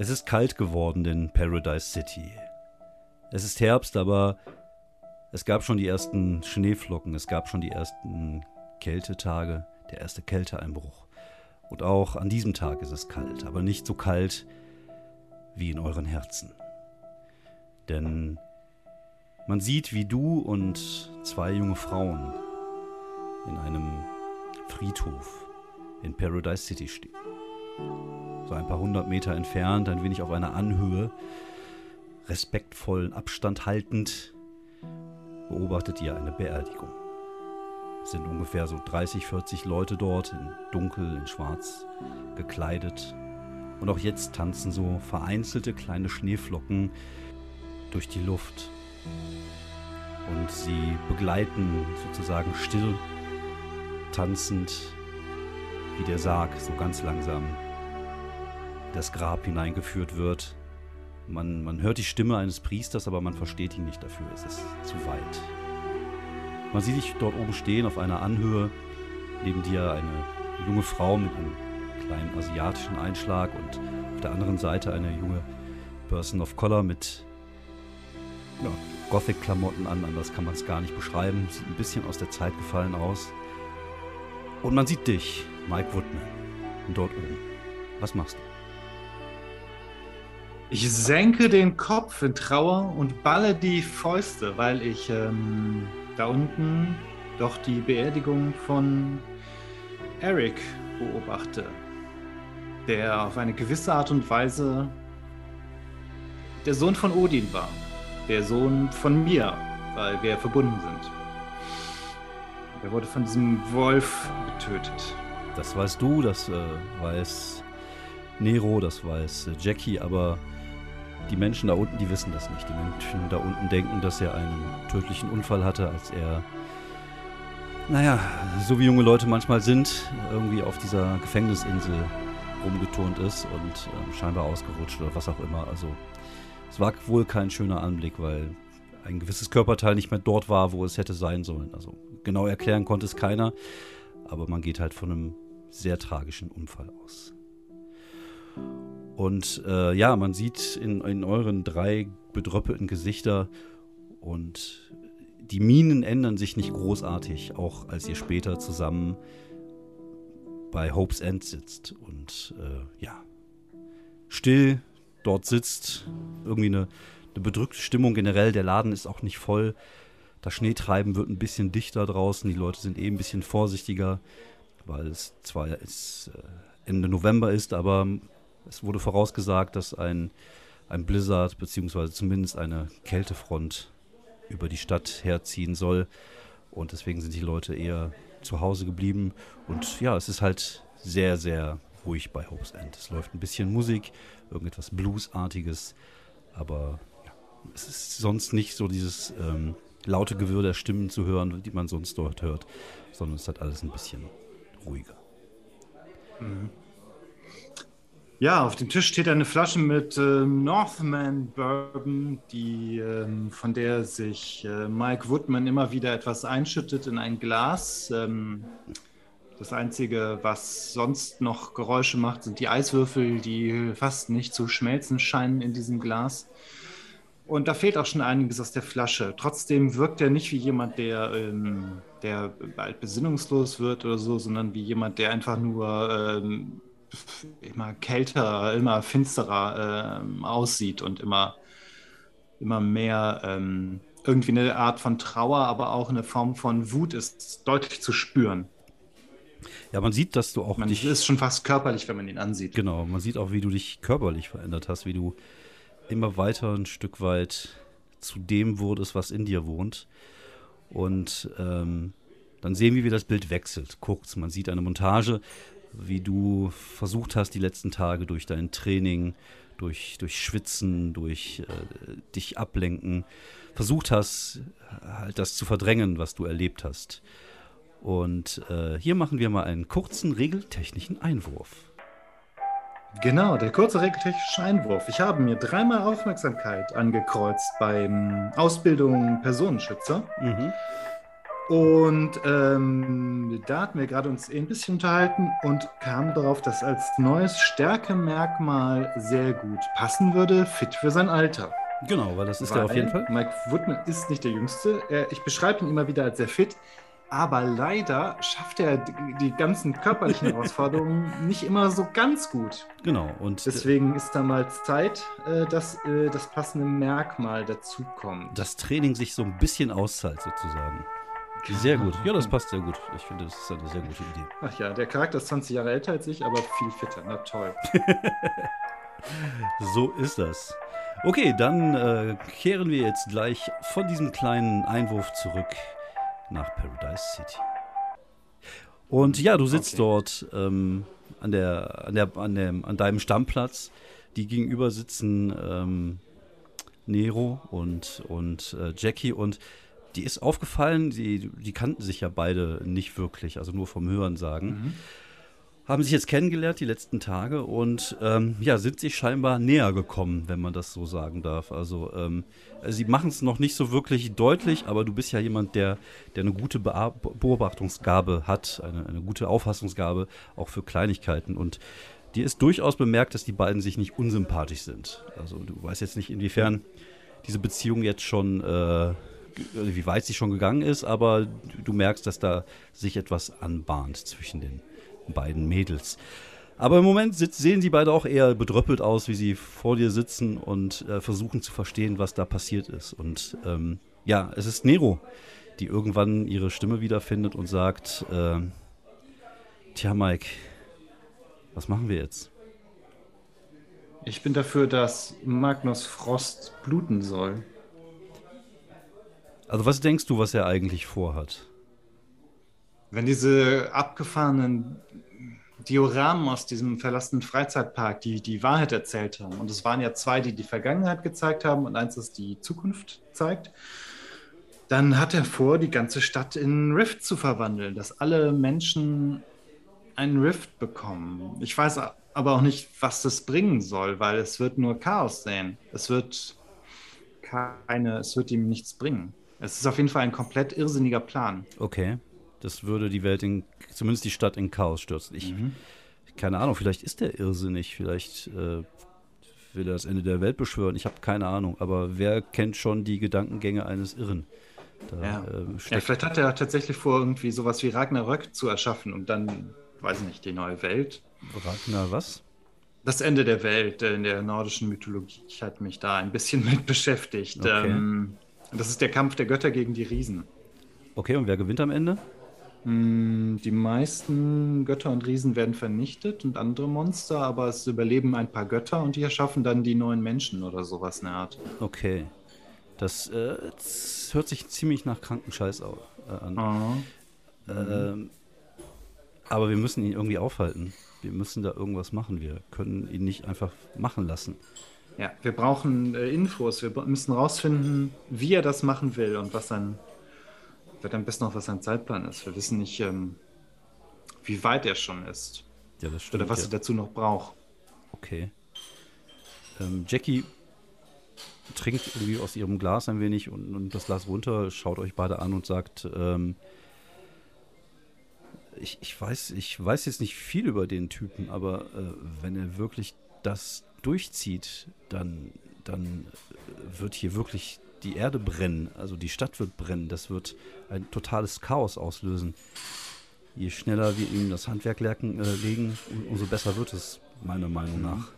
Es ist kalt geworden in Paradise City. Es ist Herbst, aber es gab schon die ersten Schneeflocken, es gab schon die ersten Kältetage, der erste Kälteeinbruch. Und auch an diesem Tag ist es kalt, aber nicht so kalt wie in euren Herzen. Denn man sieht, wie du und zwei junge Frauen in einem Friedhof in Paradise City stehen so ein paar hundert Meter entfernt, ein wenig auf einer Anhöhe, respektvollen Abstand haltend, beobachtet ihr eine Beerdigung. Es sind ungefähr so 30, 40 Leute dort, in dunkel, in schwarz gekleidet. Und auch jetzt tanzen so vereinzelte kleine Schneeflocken durch die Luft. Und sie begleiten sozusagen still, tanzend, wie der Sarg so ganz langsam das Grab hineingeführt wird. Man, man hört die Stimme eines Priesters, aber man versteht ihn nicht dafür. Es ist zu weit. Man sieht dich dort oben stehen auf einer Anhöhe. Neben dir eine junge Frau mit einem kleinen asiatischen Einschlag und auf der anderen Seite eine junge Person of Color mit ja, Gothic-Klamotten an. Anders kann man es gar nicht beschreiben. Sieht ein bisschen aus der Zeit gefallen aus. Und man sieht dich, Mike Woodman, dort oben. Was machst du? Ich senke den Kopf in Trauer und balle die Fäuste, weil ich ähm, da unten doch die Beerdigung von Eric beobachte, der auf eine gewisse Art und Weise der Sohn von Odin war, der Sohn von mir, weil wir verbunden sind. Er wurde von diesem Wolf getötet. Das weißt du, das äh, weiß Nero, das weiß äh, Jackie, aber die Menschen da unten, die wissen das nicht. Die Menschen da unten denken, dass er einen tödlichen Unfall hatte, als er, naja, so wie junge Leute manchmal sind, irgendwie auf dieser Gefängnisinsel rumgeturnt ist und äh, scheinbar ausgerutscht oder was auch immer. Also es war wohl kein schöner Anblick, weil ein gewisses Körperteil nicht mehr dort war, wo es hätte sein sollen. Also genau erklären konnte es keiner, aber man geht halt von einem sehr tragischen Unfall aus. Und äh, ja, man sieht in, in euren drei bedröppelten Gesichter und die Minen ändern sich nicht großartig, auch als ihr später zusammen bei Hope's End sitzt und äh, ja, still dort sitzt. Irgendwie eine, eine bedrückte Stimmung generell. Der Laden ist auch nicht voll. Das Schneetreiben wird ein bisschen dichter draußen. Die Leute sind eh ein bisschen vorsichtiger, weil es zwar äh, Ende November ist, aber es wurde vorausgesagt, dass ein, ein Blizzard beziehungsweise zumindest eine Kältefront über die Stadt herziehen soll. Und deswegen sind die Leute eher zu Hause geblieben. Und ja, es ist halt sehr, sehr ruhig bei Hope's End. Es läuft ein bisschen Musik, irgendetwas Bluesartiges, aber ja, es ist sonst nicht so dieses ähm, laute Gewirr der Stimmen zu hören, die man sonst dort hört, sondern es hat alles ein bisschen ruhiger. Mhm. Ja, auf dem Tisch steht eine Flasche mit äh, Northman Bourbon, die, ähm, von der sich äh, Mike Woodman immer wieder etwas einschüttet in ein Glas. Ähm, das Einzige, was sonst noch Geräusche macht, sind die Eiswürfel, die fast nicht zu schmelzen scheinen in diesem Glas. Und da fehlt auch schon einiges aus der Flasche. Trotzdem wirkt er nicht wie jemand, der, ähm, der bald besinnungslos wird oder so, sondern wie jemand, der einfach nur ähm, immer kälter, immer finsterer äh, aussieht und immer, immer mehr ähm, irgendwie eine Art von Trauer, aber auch eine Form von Wut ist deutlich zu spüren. Ja, man sieht, dass du auch man dich. ist schon fast körperlich, wenn man ihn ansieht. Genau, man sieht auch, wie du dich körperlich verändert hast, wie du immer weiter ein Stück weit zu dem wurdest, was in dir wohnt. Und ähm, dann sehen wir, wie das Bild wechselt. Kurz, man sieht eine Montage, wie du versucht hast, die letzten Tage durch dein Training, durch, durch Schwitzen, durch äh, dich ablenken, versucht hast, halt das zu verdrängen, was du erlebt hast. Und äh, hier machen wir mal einen kurzen regeltechnischen Einwurf. Genau, der kurze regeltechnische Einwurf. Ich habe mir dreimal Aufmerksamkeit angekreuzt beim Ausbildung Personenschützer. Mhm. Und ähm, da hatten wir gerade uns ein bisschen unterhalten und kamen darauf, dass als neues Stärkemerkmal sehr gut passen würde, fit für sein Alter. Genau, weil das ist er auf jeden Fall. Mike Woodman ist nicht der Jüngste. Ich beschreibe ihn immer wieder als sehr fit, aber leider schafft er die ganzen körperlichen Herausforderungen nicht immer so ganz gut. Genau. Und deswegen ist da mal Zeit, äh, dass äh, das passende Merkmal dazukommt. Das Training sich so ein bisschen auszahlt, sozusagen. Sehr gut. Ja, das passt sehr gut. Ich finde, das ist eine sehr gute Idee. Ach ja, der Charakter ist 20 Jahre älter als ich, aber viel fitter. Na toll. so ist das. Okay, dann äh, kehren wir jetzt gleich von diesem kleinen Einwurf zurück nach Paradise City. Und ja, du sitzt okay. dort ähm, an, der, an, der, an, dem, an deinem Stammplatz. Die gegenüber sitzen ähm, Nero und, und äh, Jackie und die ist aufgefallen, die, die kannten sich ja beide nicht wirklich, also nur vom Hören sagen. Mhm. Haben sich jetzt kennengelernt die letzten Tage und ähm, ja, sind sich scheinbar näher gekommen, wenn man das so sagen darf. Also ähm, sie machen es noch nicht so wirklich deutlich, aber du bist ja jemand, der, der eine gute Beobachtungsgabe hat, eine, eine gute Auffassungsgabe auch für Kleinigkeiten. Und dir ist durchaus bemerkt, dass die beiden sich nicht unsympathisch sind. Also du weißt jetzt nicht, inwiefern diese Beziehung jetzt schon äh, wie weit sie schon gegangen ist, aber du merkst, dass da sich etwas anbahnt zwischen den beiden Mädels. Aber im Moment sehen sie beide auch eher bedröppelt aus, wie sie vor dir sitzen und äh, versuchen zu verstehen, was da passiert ist. Und ähm, ja, es ist Nero, die irgendwann ihre Stimme wiederfindet und sagt, äh, Tja, Mike, was machen wir jetzt? Ich bin dafür, dass Magnus Frost bluten soll. Also was denkst du, was er eigentlich vorhat? Wenn diese abgefahrenen Dioramen aus diesem verlassenen Freizeitpark die die Wahrheit erzählt haben, und es waren ja zwei, die die Vergangenheit gezeigt haben und eins, das die Zukunft zeigt, dann hat er vor, die ganze Stadt in Rift zu verwandeln, dass alle Menschen einen Rift bekommen. Ich weiß aber auch nicht, was das bringen soll, weil es wird nur Chaos sehen. Es wird keine, es wird ihm nichts bringen. Es ist auf jeden Fall ein komplett irrsinniger Plan. Okay. Das würde die Welt in, zumindest die Stadt in Chaos stürzen. Ich, mhm. keine Ahnung, vielleicht ist der irrsinnig, vielleicht äh, will er das Ende der Welt beschwören. Ich habe keine Ahnung, aber wer kennt schon die Gedankengänge eines Irren? Da, ja. Äh, ja. vielleicht hat er tatsächlich vor, irgendwie sowas wie Ragnarök zu erschaffen und dann, weiß ich nicht, die neue Welt. Ragnar was? Das Ende der Welt in der nordischen Mythologie hat mich da ein bisschen mit beschäftigt. Okay. Ähm, das ist der Kampf der Götter gegen die Riesen. Okay, und wer gewinnt am Ende? Hm, die meisten Götter und Riesen werden vernichtet und andere Monster, aber es überleben ein paar Götter und die erschaffen dann die neuen Menschen oder sowas in der Art. Okay. Das, äh, das hört sich ziemlich nach Krankenscheiß äh, an. Oh. Ähm, aber wir müssen ihn irgendwie aufhalten. Wir müssen da irgendwas machen. Wir können ihn nicht einfach machen lassen. Ja, wir brauchen äh, Infos. Wir müssen rausfinden, wie er das machen will und was sein, wird am besten noch, was sein Zeitplan ist. Wir wissen nicht, ähm, wie weit er schon ist. Ja, das stimmt. Oder was ja. er dazu noch braucht. Okay. Ähm, Jackie trinkt irgendwie aus ihrem Glas ein wenig und, und, das Glas runter, schaut euch beide an und sagt, ähm, ich, ich, weiß, ich weiß jetzt nicht viel über den Typen, aber äh, wenn er wirklich das durchzieht, dann, dann wird hier wirklich die Erde brennen, also die Stadt wird brennen, das wird ein totales Chaos auslösen. Je schneller wir ihm das Handwerk legen, äh, legen umso besser wird es, meiner Meinung mhm. nach.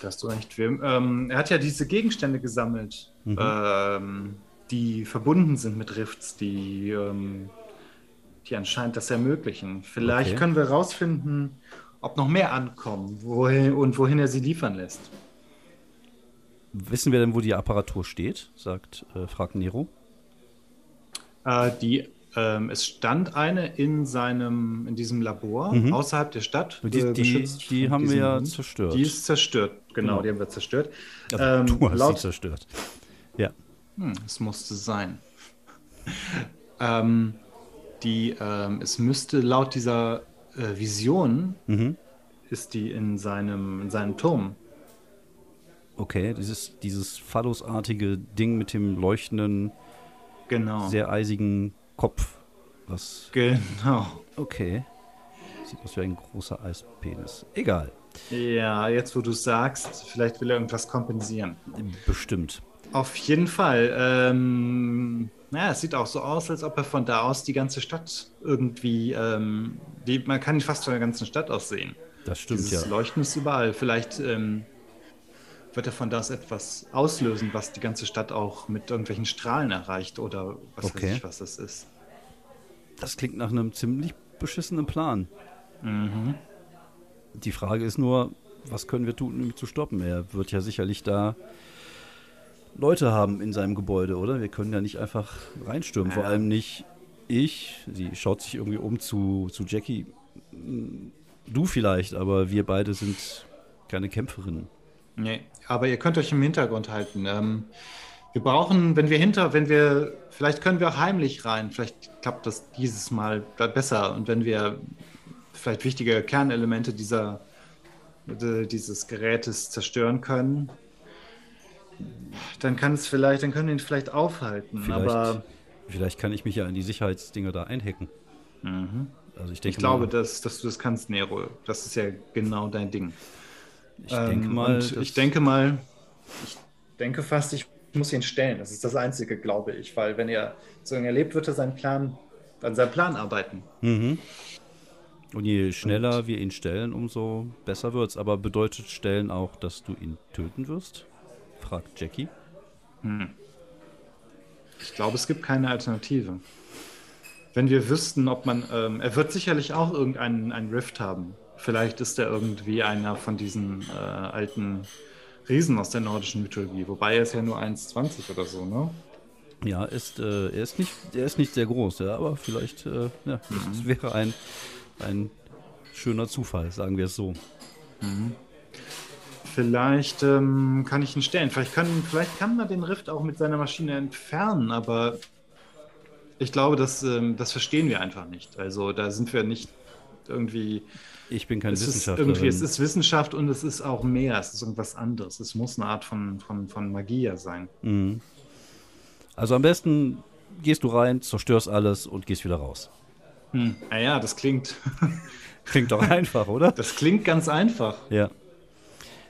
Da hast du recht. Ähm, er hat ja diese Gegenstände gesammelt, mhm. ähm, die verbunden sind mit Rifts, die, ähm, die anscheinend das ermöglichen. Vielleicht okay. können wir herausfinden, ob noch mehr ankommen wohin, und wohin er sie liefern lässt. Wissen wir denn, wo die Apparatur steht? sagt, äh, fragt Nero. Äh, die Ähm, es stand eine in seinem, in diesem Labor Mhm. außerhalb der Stadt. Die- äh, die- die haben wir ja zerstört. Die ist zerstört, genau, Genau. die haben wir zerstört. Also, Ähm, du hast laut- sie zerstört. Ja. Hm, es musste sein. ähm, die, ähm, es müsste laut dieser äh, Vision, Mhm. ist die in seinem, in seinem Turm. Okay, dieses, dieses phallusartige Ding mit dem leuchtenden, Genau. sehr eisigen Kopf. Was. Genau. Okay. Sieht aus wie ein großer Eispenis. Egal. Ja, jetzt wo du sagst, vielleicht will er irgendwas kompensieren. Bestimmt. Auf jeden Fall. Ähm, naja, es sieht auch so aus, als ob er von da aus die ganze Stadt irgendwie, ähm, die, man kann ihn fast von der ganzen Stadt aus sehen. Das stimmt Dieses ja. Leuchten ist überall. Vielleicht ähm, wird er von da aus etwas auslösen, was die ganze Stadt auch mit irgendwelchen Strahlen erreicht oder was Okay. weiß ich, was das ist. Das klingt nach einem ziemlich beschissenen Plan. Mhm. Die Frage ist nur, was können wir tun, um ihn zu stoppen? Er wird ja sicherlich da Leute haben in seinem Gebäude, oder? Wir können ja nicht einfach reinstürmen. Vor allem nicht ich. Sie schaut sich irgendwie um zu, zu Jackie. Hm, Du vielleicht, aber wir beide sind keine Kämpferinnen. Nee, aber ihr könnt euch im Hintergrund halten. Ähm, wir brauchen, wenn wir hinter, wenn wir, vielleicht können wir auch heimlich rein. Vielleicht klappt das dieses Mal besser. Und wenn wir vielleicht wichtige Kernelemente dieser, äh, dieses Gerätes zerstören können, dann kann es vielleicht, dann können wir ihn vielleicht aufhalten. Vielleicht, Aber vielleicht kann ich mich ja in die Sicherheitsdinger da einhacken. Also ich denke ich glaube, mal, dass, dass du das kannst, Nero. Das ist ja genau dein Ding. ich denke Ähm, mal, und dass- ich denke mal, ich denke fast, ich muss ihn stellen. Das ist das Einzige, glaube ich, weil wenn er so lange erlebt, wird er seinen Plan, an seinem Plan arbeiten. Mhm. Und je schneller wir ihn stellen, umso besser wird's. Aber bedeutet stellen auch, dass du ihn töten wirst? Fragt Jackie. Ich glaube, es gibt keine Alternative. Wenn wir wüssten, ob man, ähm, er wird sicherlich auch irgendeinen einen Rift haben. Vielleicht ist er irgendwie einer von diesen äh, alten Riesen aus der nordischen Mythologie. Wobei er ist ja nur 1,20 oder so, ne? Ja, ist, äh, er, ist nicht, er ist nicht sehr groß, ja, aber vielleicht äh, ja, das wäre ein, ein schöner Zufall, sagen wir es so. Vielleicht ähm, kann ich ihn stellen. Vielleicht, können, vielleicht kann man den Rift auch mit seiner Maschine entfernen, aber ich glaube, das, ähm, das verstehen wir einfach nicht. Also da sind wir nicht irgendwie. Ich bin kein Es ist Wissenschaftler. irgendwie, es ist Wissenschaft und es ist auch mehr. Es ist irgendwas anderes. Es muss eine Art von, von, von Magie sein. Mhm. Also am besten gehst du rein, zerstörst alles und gehst wieder raus. Hm. Naja, das klingt, Klingt doch einfach, oder? das klingt ganz einfach. Ja.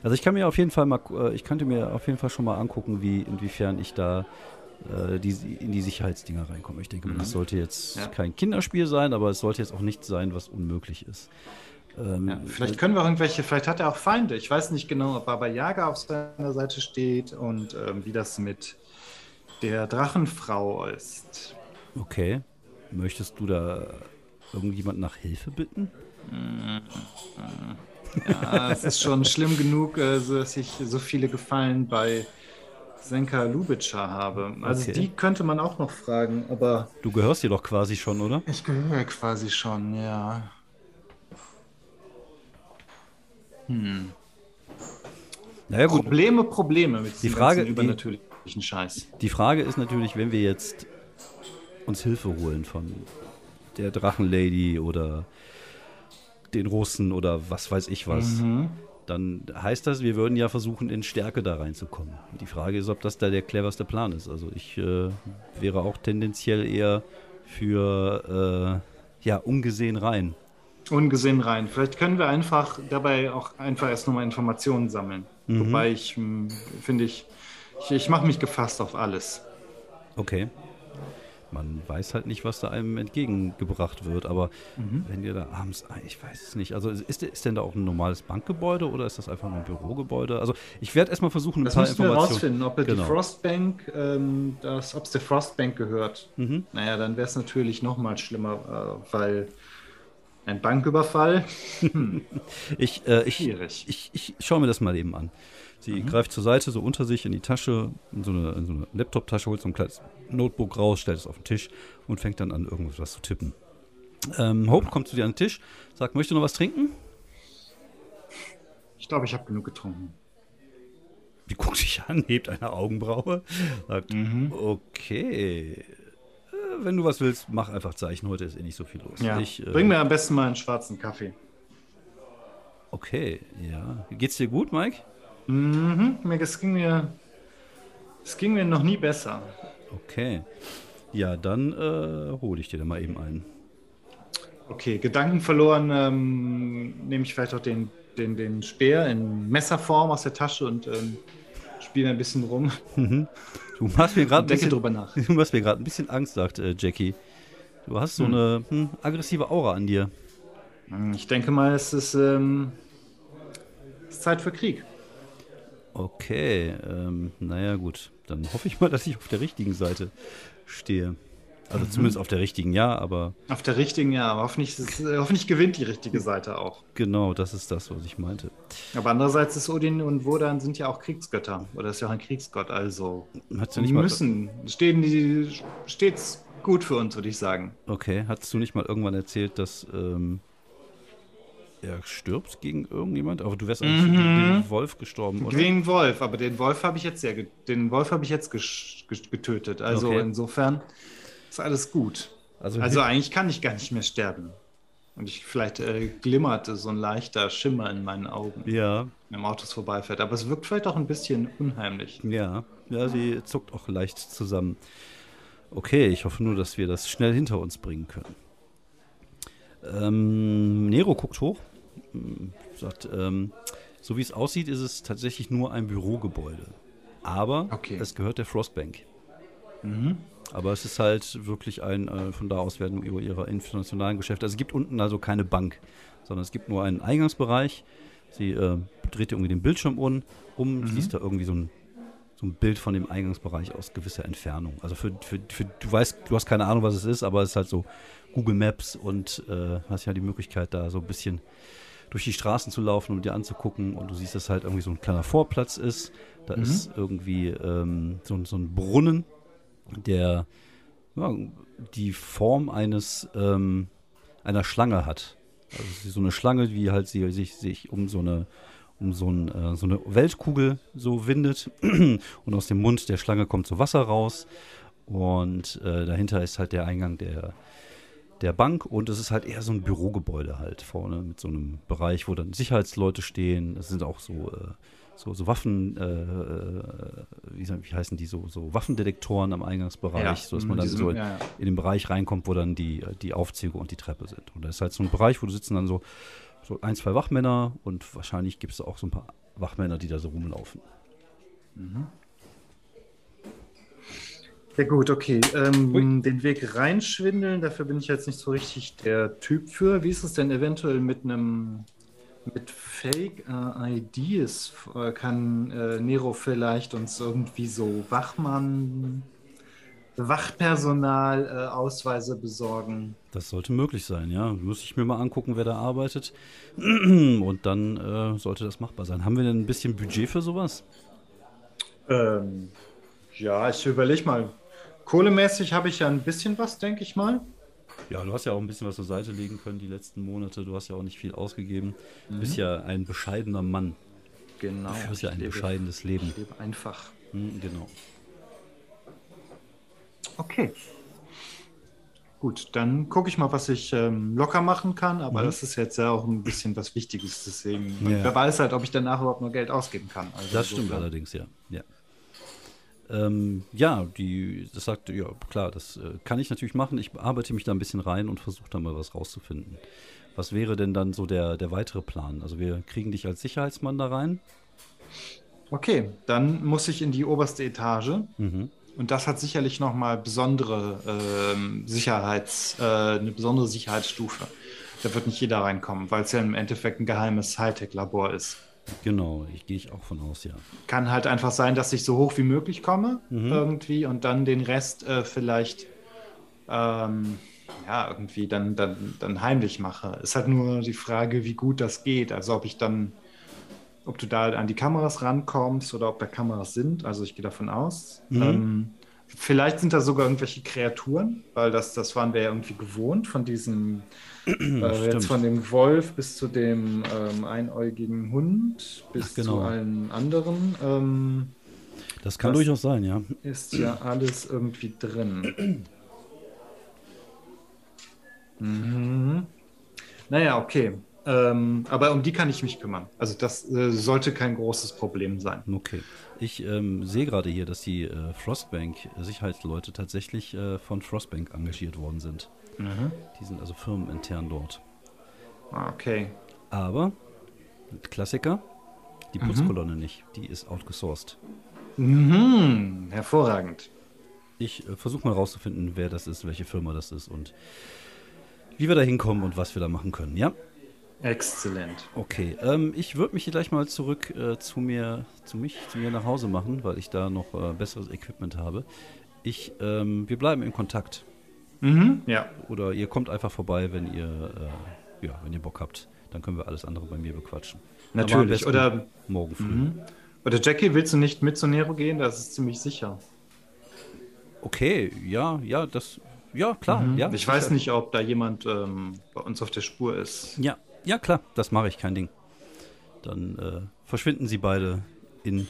Also ich kann mir auf jeden Fall mal, äh, ich könnte mir auf jeden Fall schon mal angucken, wie inwiefern ich da äh, die, in die Sicherheitsdinger reinkomme. Ich denke, mal, das sollte jetzt Ja. kein Kinderspiel sein, aber es sollte jetzt auch nicht sein, was unmöglich ist. Ähm, Ja, vielleicht können wir irgendwelche, vielleicht hat er auch Feinde. Ich weiß nicht genau, ob Baba Yaga auf seiner Seite steht und ähm, wie das mit der Drachenfrau ist. Okay. Möchtest du da irgendjemand nach Hilfe bitten? Ja, es ist schon schlimm genug, äh, dass ich so viele Gefallen bei Senka Lubitscher habe. Also Okay. die könnte man auch noch fragen, aber Du gehörst dir doch quasi schon, oder? ich gehöre quasi schon, ja. Naja gut, Probleme, Probleme mit diesem Frage, ganzen die- übernatürlichen Scheiß. die Frage ist natürlich, wenn wir jetzt uns Hilfe holen von der Drachenlady oder den Russen oder was weiß ich was, Mhm. dann heißt das, wir würden ja versuchen, in Stärke da reinzukommen. Die Frage ist, ob das da der cleverste Plan ist. Also ich äh, wäre auch tendenziell eher für äh, ja, ungesehen rein. Ungesehen rein. Vielleicht können wir einfach dabei auch einfach erst nochmal Informationen sammeln. Mhm. Wobei ich hm, finde ich, ich, ich mache mich gefasst auf alles. Okay. Man weiß halt nicht, was da einem entgegengebracht wird, aber wenn ihr da abends, ah, ich weiß es nicht. Also ist, ist denn da auch ein normales Bankgebäude oder ist das einfach nur ein Bürogebäude? Also ich werde erstmal versuchen, ein Das paar müssen wir Informationen. rausfinden, ob Genau. die Frostbank, ähm, das, ob es der Frostbank gehört. Mhm. Naja, dann wäre es natürlich noch mal schlimmer, äh, weil ein Banküberfall, Ich, äh, ich, schwierig. ich, ich schaue mir das mal eben an. Sie mhm. greift zur Seite, so unter sich in die Tasche, in so eine, so eine Laptop-Tasche, holt so ein kleines Notebook raus, stellt es auf den Tisch und fängt dann an, irgendwas zu tippen. Ähm, Hope kommt zu dir an den Tisch, sagt, möchte noch was trinken? Ich glaube, ich habe genug getrunken. Die guckt sich an, hebt eine Augenbraue, sagt, mhm. okay, äh, wenn du was willst, mach einfach Zeichen, heute ist eh nicht so viel los. Ja. Ich, äh, Bring mir am besten mal einen schwarzen Kaffee. Okay, ja. Geht's dir gut, Mike? Mhm, es ging mir, es ging mir noch nie besser. Okay. Ja, dann äh, hole ich dir da mal eben einen. Okay, Gedanken verloren, ähm, nehme ich vielleicht auch den, den, den Speer in Messerform aus der Tasche und ähm, spiele ein bisschen rum. Mhm. Du machst mir gerade drüber nach. Du machst mir gerade ein bisschen Angst, sagt äh, Jackie. Du hast so hm. eine hm, aggressive Aura an dir. Hm, ich denke mal, es ist, ähm, es ist Zeit für Krieg. Okay, ähm, naja gut. Dann hoffe ich mal, dass ich auf der richtigen Seite stehe. Also mhm. zumindest auf der richtigen, ja, aber. Auf der richtigen, ja, aber hoffentlich, ist, hoffentlich gewinnt die richtige Seite auch. Genau, das ist das, was ich meinte. Aber andererseits ist Odin und Wodan sind ja auch Kriegsgötter. Oder ist ja auch ein Kriegsgott, also. Hat ja nicht mal müssen. Stehen die stets gut für uns, würde ich sagen. Okay, hattest du nicht mal irgendwann erzählt, dass ähm, er stirbt gegen irgendjemand? Aber du wärst eigentlich mhm. gegen den Wolf gestorben, oder? Gegen den Wolf, aber den Wolf habe ich jetzt ja, den Wolf habe ich jetzt getötet. Also okay. insofern ist alles gut. Also, also eigentlich kann ich gar nicht mehr sterben. Und ich vielleicht äh, glimmerte so ein leichter Schimmer in meinen Augen. Ja. Wenn Autos vorbeifährt. Aber es wirkt vielleicht auch ein bisschen unheimlich. Ja, ja, sie zuckt auch leicht zusammen. Okay, ich hoffe nur, dass wir das schnell hinter uns bringen können. Ähm, Nero guckt hoch, sagt, ähm, so wie es aussieht, ist es tatsächlich nur ein Bürogebäude. Aber okay. es gehört der Frostbank. Mhm. Aber es ist halt wirklich ein, äh, von da aus werden über ihre internationalen Geschäfte. Also es gibt unten also keine Bank, sondern es gibt nur einen Eingangsbereich. Sie äh, dreht irgendwie den Bildschirm um, um mhm. siehst da irgendwie so ein, so ein Bild von dem Eingangsbereich aus gewisser Entfernung. Also für, für, für, du weißt, du hast keine Ahnung, was es ist, aber es ist halt so Google Maps und äh, hast ja die Möglichkeit, da so ein bisschen durch die Straßen zu laufen und dir anzugucken. Und du siehst, dass halt irgendwie so ein kleiner Vorplatz ist. Da mhm. ist irgendwie ähm, so, so, ein Brunnen, der ja, die Form eines ähm, einer Schlange hat. Also so eine Schlange, wie halt sie sich, sich um so eine um so, ein, äh, so eine Weltkugel so windet und aus dem Mund der Schlange kommt so Wasser raus und äh, dahinter ist halt der Eingang der der Bank und es ist halt eher so ein Bürogebäude halt vorne mit so einem Bereich, wo dann Sicherheitsleute stehen. Es sind auch so, äh, so, so Waffen, äh, äh wie, wie, heißen die, so, so Waffendetektoren am Eingangsbereich, ja, sodass man dann diesem, so in, ja, ja. in den Bereich reinkommt, wo dann die, die Aufzüge und die Treppe sind. Und da ist halt so ein Bereich, wo du sitzen dann so, so ein, zwei Wachmänner und wahrscheinlich gibt es auch so ein paar Wachmänner, die da so rumlaufen. Mhm. Ja gut, okay. Ähm, den Weg reinschwindeln, dafür bin ich jetzt nicht so richtig der Typ für. Wie ist es denn eventuell mit einem mit Fake äh, IDs? Äh, kann äh, Nero vielleicht uns irgendwie so Wachmann, Wachpersonal äh, Ausweise besorgen? Das sollte möglich sein, ja. Muss ich mir mal angucken, wer da arbeitet. Und dann äh, sollte das machbar sein. Haben wir denn ein bisschen Budget für sowas? Ähm, ja, ich überlege mal. Kohlemäßig habe ich ja ein bisschen was, denke ich mal. Ja, du hast ja auch ein bisschen was zur Seite legen können die letzten Monate. Du hast ja auch nicht viel ausgegeben. Du bist mhm. ja ein bescheidener Mann. Genau. Du führst ja ein lebe, bescheidenes Leben. Ich lebe einfach. Mhm, genau. Okay. Gut, dann gucke ich mal, was ich ähm, locker machen kann, aber mhm. das ist jetzt ja auch ein bisschen was Wichtiges, deswegen. Ja. Wer weiß halt, ob ich danach überhaupt noch Geld ausgeben kann. Also das stimmt so allerdings, ja. ja. Ähm, ja, die, das sagt, ja klar, das äh, kann ich natürlich machen. Ich arbeite mich da ein bisschen rein und versuche da mal was rauszufinden. Was wäre denn dann so der, der weitere Plan? Also wir kriegen dich als Sicherheitsmann da rein. Okay, dann muss ich in die oberste Etage. Mhm. Und das hat sicherlich nochmal besondere äh, Sicherheits, äh, eine besondere Sicherheitsstufe. Da wird nicht jeder reinkommen, weil es ja im Endeffekt ein geheimes Hightech-Labor ist. Genau, ich gehe ich auch von aus, ja. Kann halt einfach sein, dass ich so hoch wie möglich komme mhm. irgendwie und dann den Rest äh, vielleicht ähm, ja irgendwie dann, dann, dann heimlich mache. Ist halt nur die Frage, wie gut das geht. Also ob ich dann ob du da an die Kameras rankommst oder ob da Kameras sind. Also ich gehe davon aus. Mhm. Ähm, vielleicht sind da sogar irgendwelche Kreaturen, weil das, das waren wir ja irgendwie gewohnt von diesem, äh, jetzt von dem Wolf bis zu dem ähm, einäugigen Hund bis Ach, genau. zu allen anderen. Ähm, Das kann Das- durchaus sein, ja. ist ja alles irgendwie drin. Mhm. Naja, okay. Ähm, aber um die kann ich mich kümmern. Also das äh, sollte kein großes Problem sein. Okay. Ich ähm, sehe gerade hier, dass die äh, Frostbank-Sicherheitsleute tatsächlich äh, von Frostbank engagiert worden sind. Die sind also firmenintern dort. Ah, Okay. Aber, Klassiker, die Mhm. Putzkolonne nicht. Die ist outgesourced. Mhm. Hervorragend. Ich äh, versuche mal rauszufinden, wer das ist, welche Firma das ist und wie wir da hinkommen und was wir da machen können. Ja? Exzellent. Okay. Ähm, ich würde mich hier gleich mal zurück äh, zu mir, zu mich, zu mir nach Hause machen, weil ich da noch äh, besseres Equipment habe. Ich, ähm, wir bleiben in Kontakt. Mhm. Ja. Oder ihr kommt einfach vorbei, wenn ihr, äh, ja, wenn ihr Bock habt. Dann können wir alles andere bei mir bequatschen. Natürlich. Oder, morgen früh. mhm. oder Jackie, willst du nicht mit zu Nero gehen? Das ist ziemlich sicher. Okay, ja, ja, das, ja, klar, ja. Mhm. ich weiß sicher. nicht, ob da jemand ähm, bei uns auf der Spur ist. Ja, ja, klar, das mache ich, kein Ding. Dann äh, verschwinden sie beide in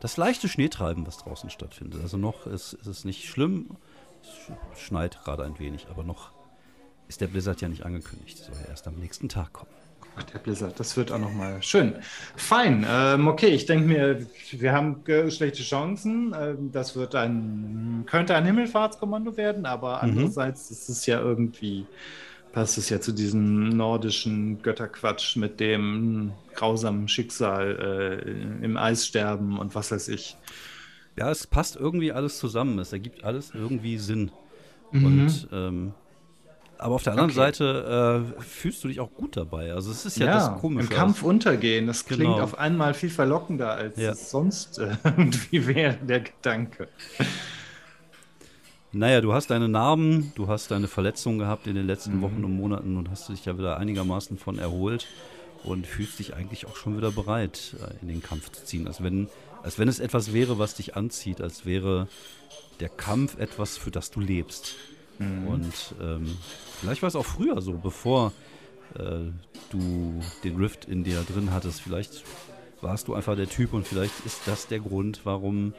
das leichte Schneetreiben, was draußen stattfindet. Also noch ist, ist es nicht schlimm. Es sch- schneit gerade ein wenig, aber noch ist der Blizzard ja nicht angekündigt. Soll ja erst am nächsten Tag kommen. Ach, der Blizzard, das wird auch nochmal schön. Fein, ähm, okay, ich denke mir, wir haben schlechte Chancen. Ähm, das wird ein, könnte ein Himmelfahrtskommando werden, aber andererseits ist es ja irgendwie, passt es ja zu diesem nordischen Götterquatsch mit dem grausamen Schicksal äh, im Eissterben und was weiß ich. Ja, es passt irgendwie alles zusammen. Es ergibt alles irgendwie Sinn. Mhm. Und ähm, aber auf der anderen Okay. Seite äh, fühlst du dich auch gut dabei. Also es ist ja, das Komische. im Kampf untergehen, das klingt Genau. auf einmal viel verlockender, als Ja. es sonst äh, irgendwie wäre, der Gedanke. Naja, du hast deine Narben, du hast deine Verletzungen gehabt in den letzten Mhm. Wochen und Monaten und hast dich ja wieder einigermaßen von erholt und fühlst dich eigentlich auch schon wieder bereit, äh, in den Kampf zu ziehen. Als wenn, als wenn es etwas wäre, was dich anzieht, als wäre der Kampf etwas, für das du lebst. Mhm. Und ähm, vielleicht war es auch früher so, bevor äh, du den Rift in dir drin hattest. Vielleicht warst du einfach der Typ und vielleicht ist das der Grund, warum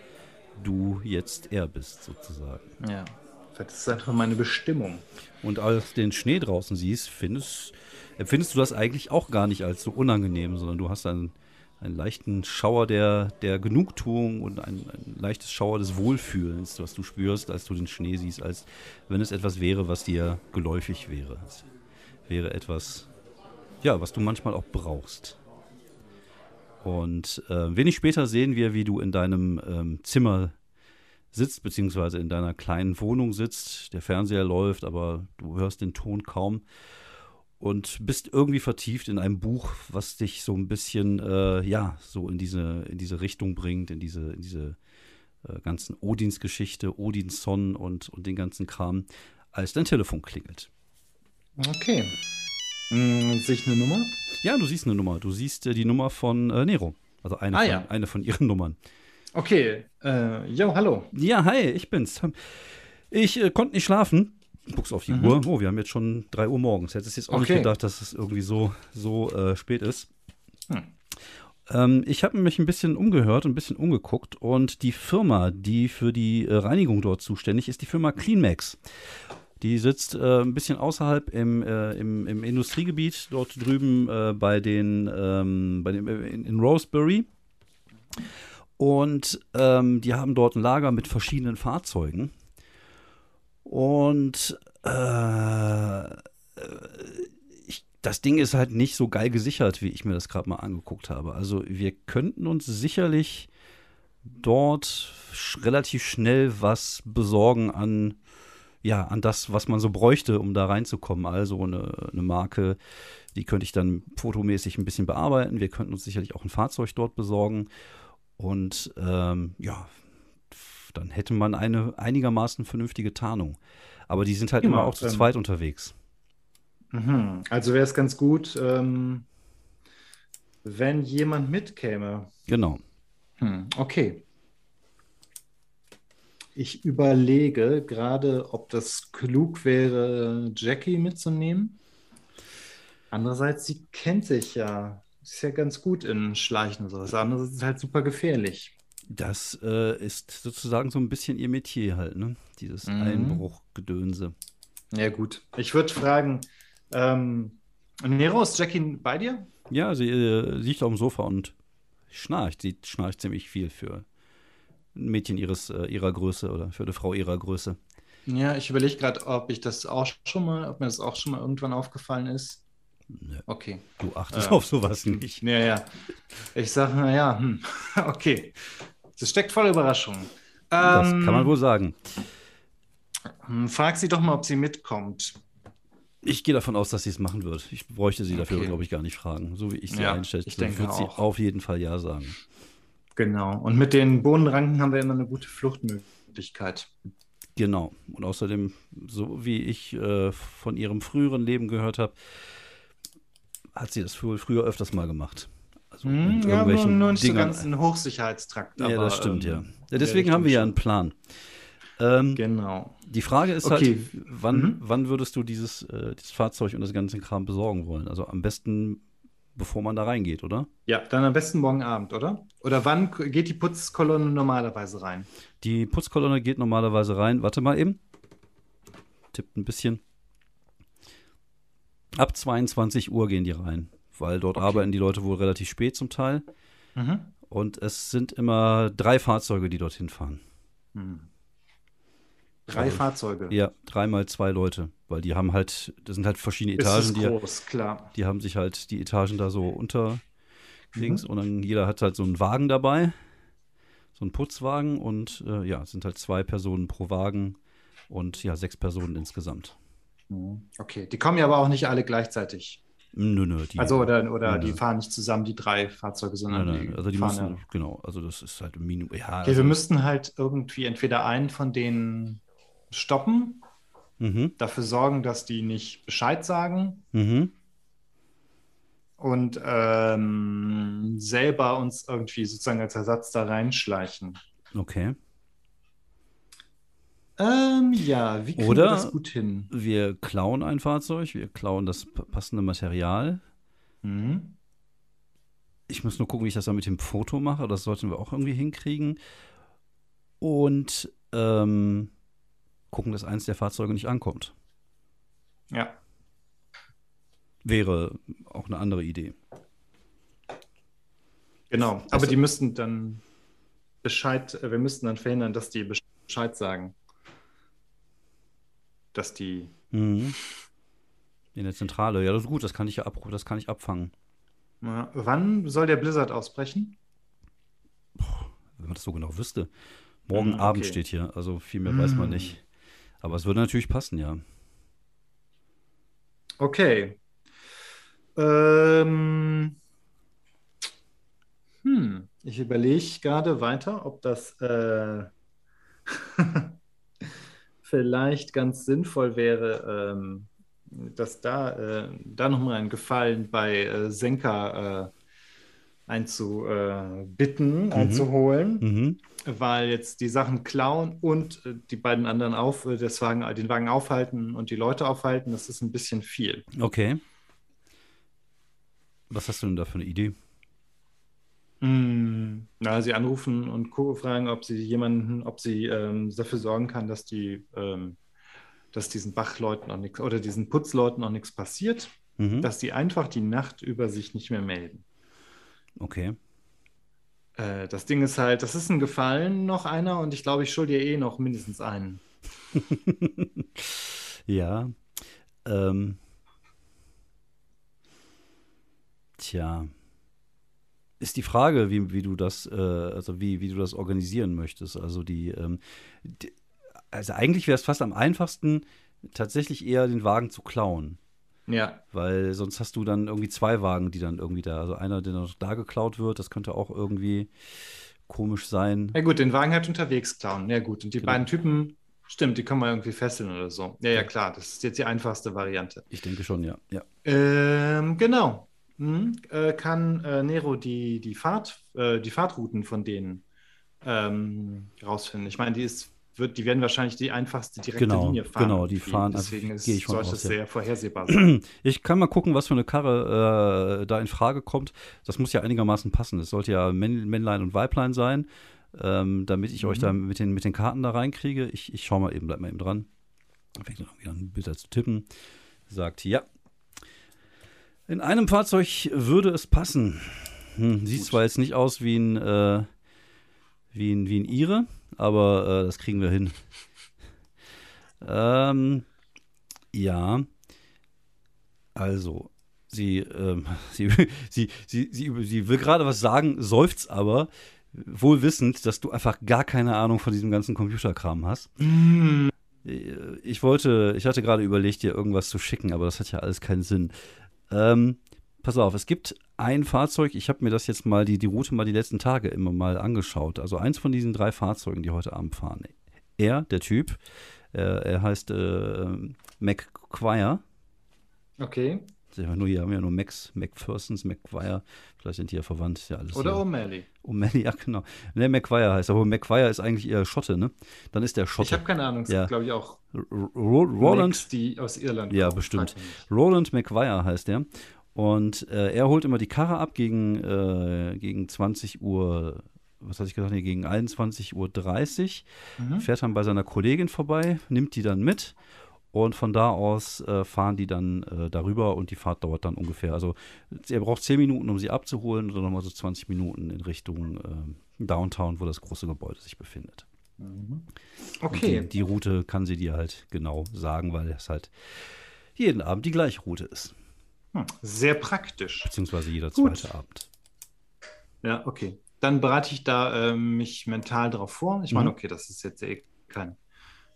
du jetzt er bist, sozusagen. Ja, vielleicht ist einfach meine Bestimmung. Und als den Schnee draußen siehst, findest, empfindest du das eigentlich auch gar nicht als so unangenehm, sondern du hast einen, einen leichten Schauer der, der Genugtuung und ein, ein leichtes Schauer des Wohlfühlens, was du spürst, als du den Schnee siehst, als wenn es etwas wäre, was dir geläufig wäre. Es wäre etwas, ja, was du manchmal auch brauchst. Und äh, wenig später sehen wir, wie du in deinem ähm, Zimmer sitzt, beziehungsweise in deiner kleinen Wohnung sitzt. Der Fernseher läuft, aber du hörst den Ton kaum und bist irgendwie vertieft in einem Buch, was dich so ein bisschen, äh, ja, so in diese, in diese Richtung bringt, in diese, in diese äh, ganzen Odins-Geschichte, Odinson und, und den ganzen Kram, als dein Telefon klingelt. Okay. Hm, sehe ich eine Nummer? Ja, du siehst eine Nummer. Du siehst äh, die Nummer von äh, Nero. Also eine, Ah, von, ja. eine von ihren Nummern. Okay. Äh, yo, hallo. Ja, hi, ich bin's. Ich äh, konnte nicht schlafen. Guckst auf die Uhr. Oh, wir haben jetzt schon 3 Uhr morgens. Hättest jetzt auch nicht Mhm. Okay. gedacht, dass es irgendwie so, so äh, spät ist. Hm. Ähm, ich habe mich ein bisschen umgehört, ein bisschen umgeguckt und die Firma, die für die äh, Reinigung dort zuständig ist, die Firma CleanMax. Die sitzt äh, ein bisschen außerhalb im, äh, im, im Industriegebiet, dort drüben äh, bei den, ähm, bei dem, äh, in, in Rosebury. Und ähm, die haben dort ein Lager mit verschiedenen Fahrzeugen. Und äh, äh, ich, das Ding ist halt nicht so geil gesichert, wie ich mir das gerade mal angeguckt habe. Also wir könnten uns sicherlich dort relativ schnell was besorgen an, ja, an das, was man so bräuchte, um da reinzukommen. Also eine, eine Marke, die könnte ich dann fotomäßig ein bisschen bearbeiten. Wir könnten uns sicherlich auch ein Fahrzeug dort besorgen. Und ähm, ja, dann hätte man eine einigermaßen vernünftige Tarnung. Aber die sind halt Genau, immer auch zu ähm, zweit unterwegs. Mhm. Also wäre es ganz gut, ähm, Wenn jemand mitkäme. Genau. Hm, okay. Ich überlege gerade, ob das klug wäre, Jackie mitzunehmen. Andererseits, sie kennt sich ja. Sie ist ja ganz gut in Schleichen und sowas. Andererseits ist es halt super gefährlich. Das äh, ist sozusagen so ein bisschen ihr Metier halt, ne? Dieses mhm. Einbruchgedönse. Ja, gut. Ich würde fragen, ähm, Nero, ist Jackie bei dir? Ja, sie äh, liegt auf dem Sofa und schnarcht. Sie schnarcht ziemlich viel für ein Mädchen ihres, äh, ihrer Größe oder für eine Frau ihrer Größe. Ja, ich überlege gerade, ob ich das auch schon mal, ob mir das auch schon mal irgendwann aufgefallen ist. Nö. Okay. Du achtest äh, auf sowas nicht. Ja, ja. Ich sage, naja, hm, okay. Das steckt voller Überraschungen. Das ähm, kann man wohl sagen. Hm, frag sie doch mal, ob sie mitkommt. Ich gehe davon aus, dass sie es machen wird. Ich bräuchte sie dafür, okay. glaube ich, gar nicht fragen. So wie ich sie ja, einschätze, ich denke wird sie auch. auf jeden Fall Ja sagen. Genau. Und mit den Bohnenranken haben wir immer eine gute Fluchtmöglichkeit. Genau. Und außerdem, so wie ich äh, von ihrem früheren Leben gehört habe, hat sie das wohl früher öfters mal gemacht. Also hm, ja, nur, nur nicht Dingern. so ganz ein Hochsicherheitstrakt. Ja, das stimmt, ähm, ja. ja. Deswegen haben wir ja einen Plan. Ähm, genau. Die Frage ist halt, okay. halt, wann, mhm. wann würdest du dieses, äh, dieses Fahrzeug und das ganze Kram besorgen wollen? Also am besten, bevor man da reingeht, oder? Ja, dann am besten morgen Abend, oder? Oder wann geht die Putzkolonne normalerweise rein? Die Putzkolonne geht normalerweise rein. Warte mal eben. Tippt ein bisschen. Ab 22 Uhr gehen die rein, weil dort okay. arbeiten die Leute wohl relativ spät zum Teil. Mhm. Und es sind immer drei Fahrzeuge, die dorthin fahren. Mhm. Drei Fahrzeuge. Ja, dreimal zwei Leute, weil die haben halt, das sind halt verschiedene Etagen. Ist groß, die, klar. Die haben sich halt die Etagen da so unter links mhm. und dann jeder hat halt so einen Wagen dabei, so einen Putzwagen und äh, ja, es sind halt zwei Personen pro Wagen und ja, sechs Personen insgesamt. Mhm. Okay, die kommen ja aber auch nicht alle gleichzeitig. Nö, nö. Die, also oder, oder nö, die fahren nicht zusammen, die drei Fahrzeuge, sondern nö, die Also die müssen, ja. genau, also das ist halt ein Minimum. Ja, okay, also, wir müssten halt irgendwie entweder einen von denen stoppen, mhm. dafür sorgen, dass die nicht Bescheid sagen mhm. und ähm, selber uns irgendwie sozusagen als Ersatz da reinschleichen. Okay. Ähm, ja, wie kriegen Oder wir das gut hin? Wir klauen ein Fahrzeug, wir klauen das passende Material. Mhm. Ich muss nur gucken, wie ich das dann mit dem Foto mache. Das sollten wir auch irgendwie hinkriegen. Und ähm, gucken, dass eins der Fahrzeuge nicht ankommt. Ja. Wäre auch eine andere Idee. Genau, aber die müssten dann Bescheid, äh, wir müssten dann verhindern, dass die Bescheid sagen. Dass die. Mhm. In der Zentrale, ja, das ist gut, das kann ich ja ab, das kann ich abfangen. Ja, wann soll der Blizzard ausbrechen? Puh, wenn man das so genau wüsste. Morgen hm, okay. Abend steht hier, also viel mehr hm. weiß man hm. nicht. Aber es würde natürlich passen, ja. Okay. Ähm, hm, ich überlege gerade weiter, ob das äh, vielleicht ganz sinnvoll wäre, ähm, dass da, äh, da nochmal ein Gefallen bei äh, Senka äh, einzubitten, mhm. einzuholen. Mhm weil jetzt die Sachen klauen und äh, die beiden anderen auf, äh, das Wagen, den Wagen aufhalten und die Leute aufhalten, das ist ein bisschen viel. Okay. Was hast du denn da für eine Idee? Mm, na, sie anrufen und fragen, ob sie jemanden, ob sie ähm, dafür sorgen kann, dass die, ähm, dass diesen Bachleuten auch nichts oder diesen Putzleuten auch nichts passiert, mhm. dass die einfach die Nacht über sich nicht mehr melden. Okay. Äh, das Ding ist halt, das ist ein Gefallen noch einer und ich glaube, ich schulde dir eh noch mindestens einen. ja. Ähm. Tja. Ist die Frage, wie, wie du das, äh, also wie, wie du das organisieren möchtest. Also die, ähm, die also eigentlich wäre es fast am einfachsten, tatsächlich eher den Wagen zu klauen. Ja. Weil sonst hast du dann irgendwie zwei Wagen, die dann irgendwie da, also einer, der noch da geklaut wird, das könnte auch irgendwie komisch sein. Ja gut, den Wagen halt unterwegs klauen. Ja gut, und die genau. beiden Typen, stimmt, die kann man irgendwie fesseln oder so. Ja, ja, klar, das ist jetzt die einfachste Variante. Ich denke schon, ja. ja. Ähm, genau. Mhm. Äh, kann äh, Nero die, die, Fahrt, äh, die Fahrtrouten von denen ähm, rausfinden? Ich meine, die ist wird, die werden wahrscheinlich die einfachste direkte Genau, Linie fahren. genau, die fahren- also Deswegen ist, ich von sollte es ja. sehr vorhersehbar sein. Ich kann mal gucken, was für eine Karre äh, da in Frage kommt. Das muss ja einigermaßen passen. Es sollte ja Männ Männlein und Weiblein sein, ähm, damit ich euch Mhm. da mit den, mit den Karten da reinkriege. Ich, ich schau mal eben, bleib mal eben dran. Dann fängt noch wieder ein Bild zu tippen. Sagt, ja. In einem Fahrzeug würde es passen. Hm, sieht Gut. zwar jetzt nicht aus wie ein, äh, wie ein, wie ein Ire, aber äh, das kriegen wir hin. Ähm, ja. Also, sie, ähm, sie, sie, sie, sie, sie will gerade was sagen, seufzt aber, wohl wissend, dass du einfach gar keine Ahnung von diesem ganzen Computerkram hast. Mhm. Ich wollte, ich hatte gerade überlegt, dir irgendwas zu schicken, aber das hat ja alles keinen Sinn. Ähm, pass auf, es gibt ein Fahrzeug, ich habe mir das jetzt mal, die, die Route mal die letzten Tage immer mal angeschaut. Also eins von diesen drei Fahrzeugen, die heute Abend fahren. Er, der Typ, äh, er heißt äh, McQuire. Okay. Sie haben, nur, hier haben ja nur Max, McPhersons, McQuire. Vielleicht sind die ja verwandt. ist Ja alles Oder. O'Malley. O'Malley, ja, genau. Ne, McQuire heißt, aber McQuire ist eigentlich eher Schotte, ne? Dann ist der Ich Schotte. habe keine Ahnung. Ja. glaube ich, auch R- R- Roland, die aus Irland Ja, bestimmt. Roland McGuire heißt der. Und äh, er holt immer die Karre ab gegen, äh, gegen 20 Uhr, was hatte ich gesagt, nee, gegen 21.30 Uhr, Mhm. fährt dann bei seiner Kollegin vorbei, nimmt die dann mit und von da aus äh, fahren die dann äh, darüber und die Fahrt dauert dann ungefähr, also er braucht 10 Minuten, um sie abzuholen oder nochmal so 20 Minuten in Richtung äh, Downtown, wo das große Gebäude sich befindet. Mhm. Okay. Die, die Route kann sie dir halt genau sagen, weil es halt jeden Abend die gleiche Route ist. Hm. Sehr praktisch. Beziehungsweise jeder Gut. zweite Abend. Ja, okay. Dann bereite ich da ähm, mich mental drauf vor. Ich meine, Mhm. okay, das ist jetzt eh kein,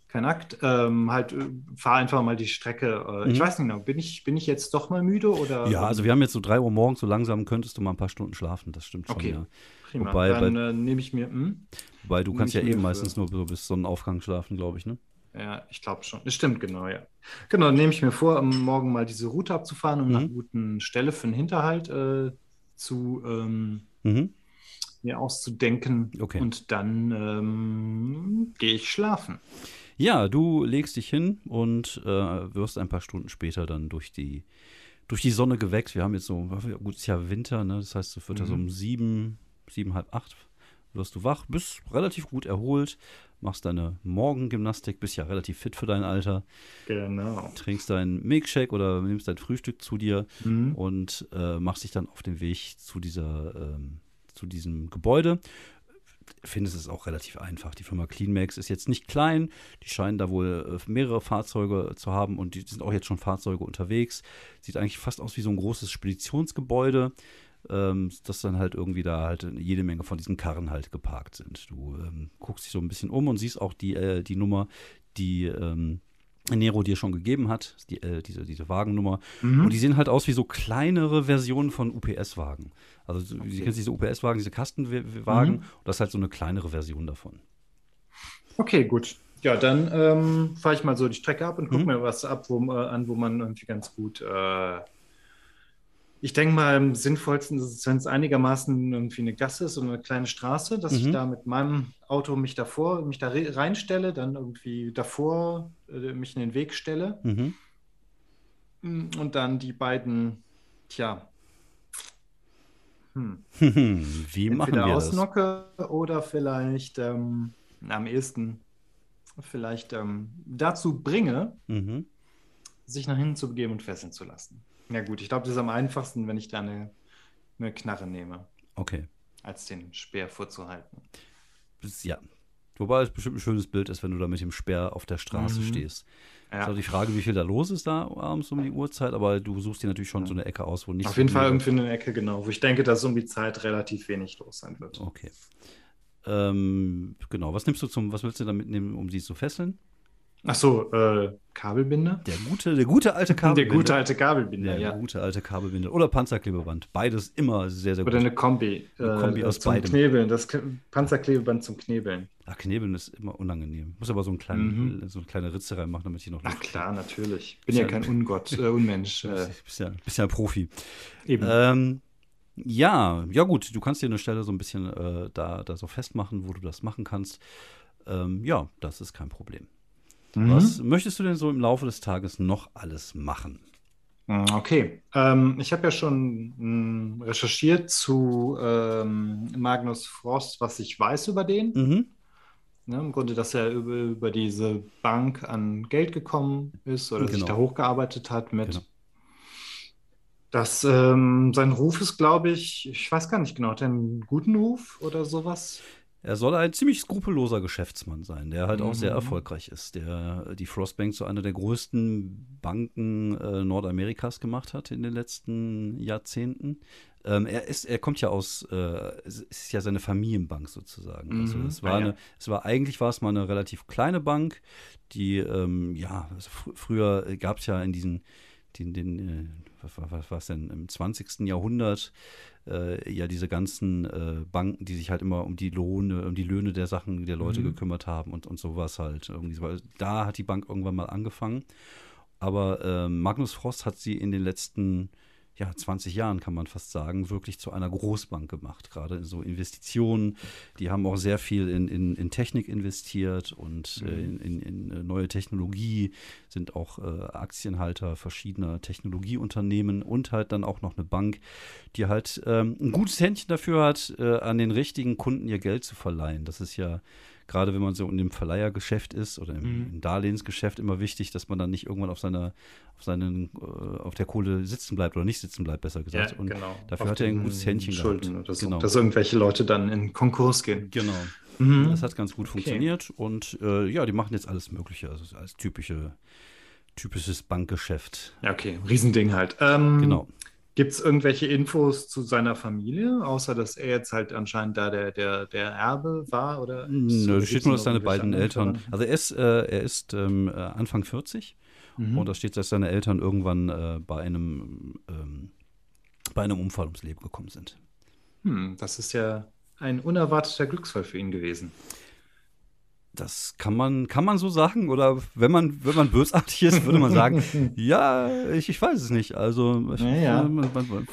kein Akt. Ähm, halt, äh, fahr einfach mal die Strecke. Äh, Ich Mhm. weiß nicht genau, bin ich, bin ich jetzt doch mal müde oder? Ja, also wir haben jetzt so 3 Uhr morgens, so langsam könntest du mal ein paar Stunden schlafen, das stimmt schon, Okay. ja. Prima. wobei Dann äh, nehme ich mir, hm? Wobei du kannst ich ja für- meistens nur so bis Sonnenaufgang schlafen, glaube ich, ne? Ja, ich glaube schon. Das stimmt, genau, ja. Genau, nehme ich mir vor, morgen mal diese Route abzufahren, um Mhm. nach einer guten Stelle für den Hinterhalt äh, zu ähm, Mhm. mir auszudenken. Okay. Und dann ähm, gehe ich schlafen. Ja, du legst dich hin und äh, wirst ein paar Stunden später dann durch die, durch die Sonne geweckt. Wir haben jetzt so, gut, es ist ja Winter, ne? Das heißt, es wird ja so Mhm. um sieben, sieben, halb acht wirst du wach, bist relativ gut erholt, machst deine Morgengymnastik, bist ja relativ fit für dein Alter, Genau. trinkst deinen Milkshake oder nimmst dein Frühstück zu dir Mhm. und äh, machst dich dann auf den Weg zu dieser, ähm, zu diesem Gebäude. Findest es auch relativ einfach. Die Firma CleanMax ist jetzt nicht klein. Die scheinen da wohl äh, mehrere Fahrzeuge zu haben und die sind auch jetzt schon Fahrzeuge unterwegs. Sieht eigentlich fast aus wie so ein großes Speditionsgebäude, ähm, das dann halt irgendwie da halt jede Menge von diesen Karren halt geparkt sind. Du ähm, guckst dich so ein bisschen um und siehst auch die, äh, die Nummer, die ähm, Nero dir schon gegeben hat, die, äh, diese, diese Wagennummer. Mhm. Und die sehen halt aus wie so kleinere Versionen von UPS-Wagen. Also so- Okay. Sie kennen diese UPS-Wagen, diese Kastenwagen. Mhm. Und das ist halt so eine kleinere Version davon. Okay, gut. Ja, dann ähm, fahre ich mal so die Strecke ab und gucke Mhm. mir was ab, wo, äh, an, wo man irgendwie ganz gut. Äh, ich denke mal, am sinnvollsten ist es, wenn es einigermaßen irgendwie eine Gasse ist und eine kleine Straße, dass ich Mhm. da mit meinem Auto mich davor, mich da re- reinstelle, dann irgendwie davor äh, mich in den Weg stelle Mhm. mm, und dann die beiden, tja, hm, Wie machen entweder wir das? ausnocke oder vielleicht ähm, am ehesten vielleicht ähm, dazu bringe, Mhm. sich nach hinten zu begeben und fesseln zu lassen. Ja gut, ich glaube, das ist am einfachsten, wenn ich da eine, eine Knarre nehme, Okay. als den Speer vorzuhalten. Ja. Wobei es bestimmt ein schönes Bild ist, wenn du da mit dem Speer auf der Straße Mhm. stehst. Ist Ja, auch die Frage, wie viel da los ist da abends um die Uhrzeit, aber du suchst dir natürlich schon so eine Ecke aus, wo nicht auf jeden Fall irgendwie in der Ecke, genau, wo ich denke, dass um die Zeit relativ wenig los sein wird. Okay. Ähm, genau, was nimmst du zum, was willst du da mitnehmen, um sie zu fesseln? Ach so, äh, Kabelbinder? Der gute, der gute alte Der Kabelbinder. gute alte Kabelbinder, Der ja. gute alte Kabelbinder. Oder Panzerklebeband. Beides immer sehr, sehr Oder gut. eine Kombi. Eine äh, Kombi aus zum beidem. Knebeln, das Panzerklebeband zum Knebeln. Ach, Knebeln ist immer unangenehm. Muss aber so, einen kleinen, mhm. so eine kleine Ritze reinmachen, damit ich noch. Ach klar, natürlich. Bin ja, kein Ungott, äh, Unmensch. Äh. Bist ja, bist ja ein Profi. Eben. Ähm, ja, ja gut, du kannst dir eine Stelle so ein bisschen äh, da, da so festmachen, wo du das machen kannst. Ähm, ja, das ist kein Problem. Mhm. Was möchtest du denn so im Laufe des Tages noch alles machen? Hm, okay, ähm, ich habe ja schon mh, hm, recherchiert zu ähm, Magnus Frost, was ich weiß über den. Mhm. Ne, Im Grunde, dass er über, über, diese Bank an Geld gekommen ist oder genau. sich da hochgearbeitet hat mit. Genau. Das, ähm, sein Ruf ist, glaube ich, ich weiß gar nicht genau, hat er einen guten Ruf oder sowas? Er soll ein ziemlich skrupelloser Geschäftsmann sein, der halt mhm. auch sehr mhm. erfolgreich ist, der die Frostbank zu einer der größten Banken äh, Nordamerikas gemacht hat in den letzten Jahrzehnten. Ähm, er ist, er kommt ja aus, äh, es ist ja seine Familienbank sozusagen. Also mhm. Also es war ah, ja. eine, es war eigentlich war es mal eine relativ kleine Bank, die ähm, ja also fr früher gab es ja in diesen den, den äh, was, was war es denn im 20. Jahrhundert äh, ja diese ganzen äh, Banken, die sich halt immer um die Lohne, um die Löhne der Sachen der Leute mhm. gekümmert haben und, und sowas halt. Irgendwie so. Da hat die Bank irgendwann mal angefangen. Aber äh, Magnus Frost hat sie in den letzten ja, 20 Jahren, kann man fast sagen, wirklich zu einer Großbank gemacht. Gerade in so Investitionen. Die haben auch sehr viel in, in, in Technik investiert und äh, mhm. in, in, in, neue Technologie, sind auch äh, Aktienhalter verschiedener Technologieunternehmen und halt dann auch noch eine Bank, die halt ähm, ein gutes Händchen dafür hat, äh, an den richtigen Kunden ihr Geld zu verleihen. Das ist ja gerade wenn man so in dem Verleihergeschäft ist oder im, mhm. im Darlehensgeschäft immer wichtig, dass man dann nicht irgendwann auf seiner, auf seinen, äh, auf der Kohle sitzen bleibt oder nicht sitzen bleibt, besser gesagt. Ja, und genau. dafür auf hat er ein gutes Händchen Schulden gehabt. Oder so, genau. Dass irgendwelche Leute dann in Konkurs gehen. Genau. Mhm. Das hat ganz gut okay. funktioniert und äh, ja, die machen jetzt alles Mögliche, also als typische typisches Bankgeschäft. Ja, okay, Riesending halt. Ähm, genau. Gibt es irgendwelche Infos zu seiner Familie, außer dass er jetzt halt anscheinend da der, der, der Erbe war? Oder Nö, da steht nur, dass seine beiden Eltern. Also er ist, äh, er ist ähm, äh, Anfang 40 mhm. und da steht, dass seine Eltern irgendwann äh, bei einem ähm, bei einem Unfall ums Leben gekommen sind. Hm, das ist ja ein unerwarteter Glücksfall für ihn gewesen. Das kann man, kann man so sagen, oder wenn man, wenn man bösartig ist, würde man sagen, ja, ich, ich weiß es nicht. Also ja, ja. Man, man,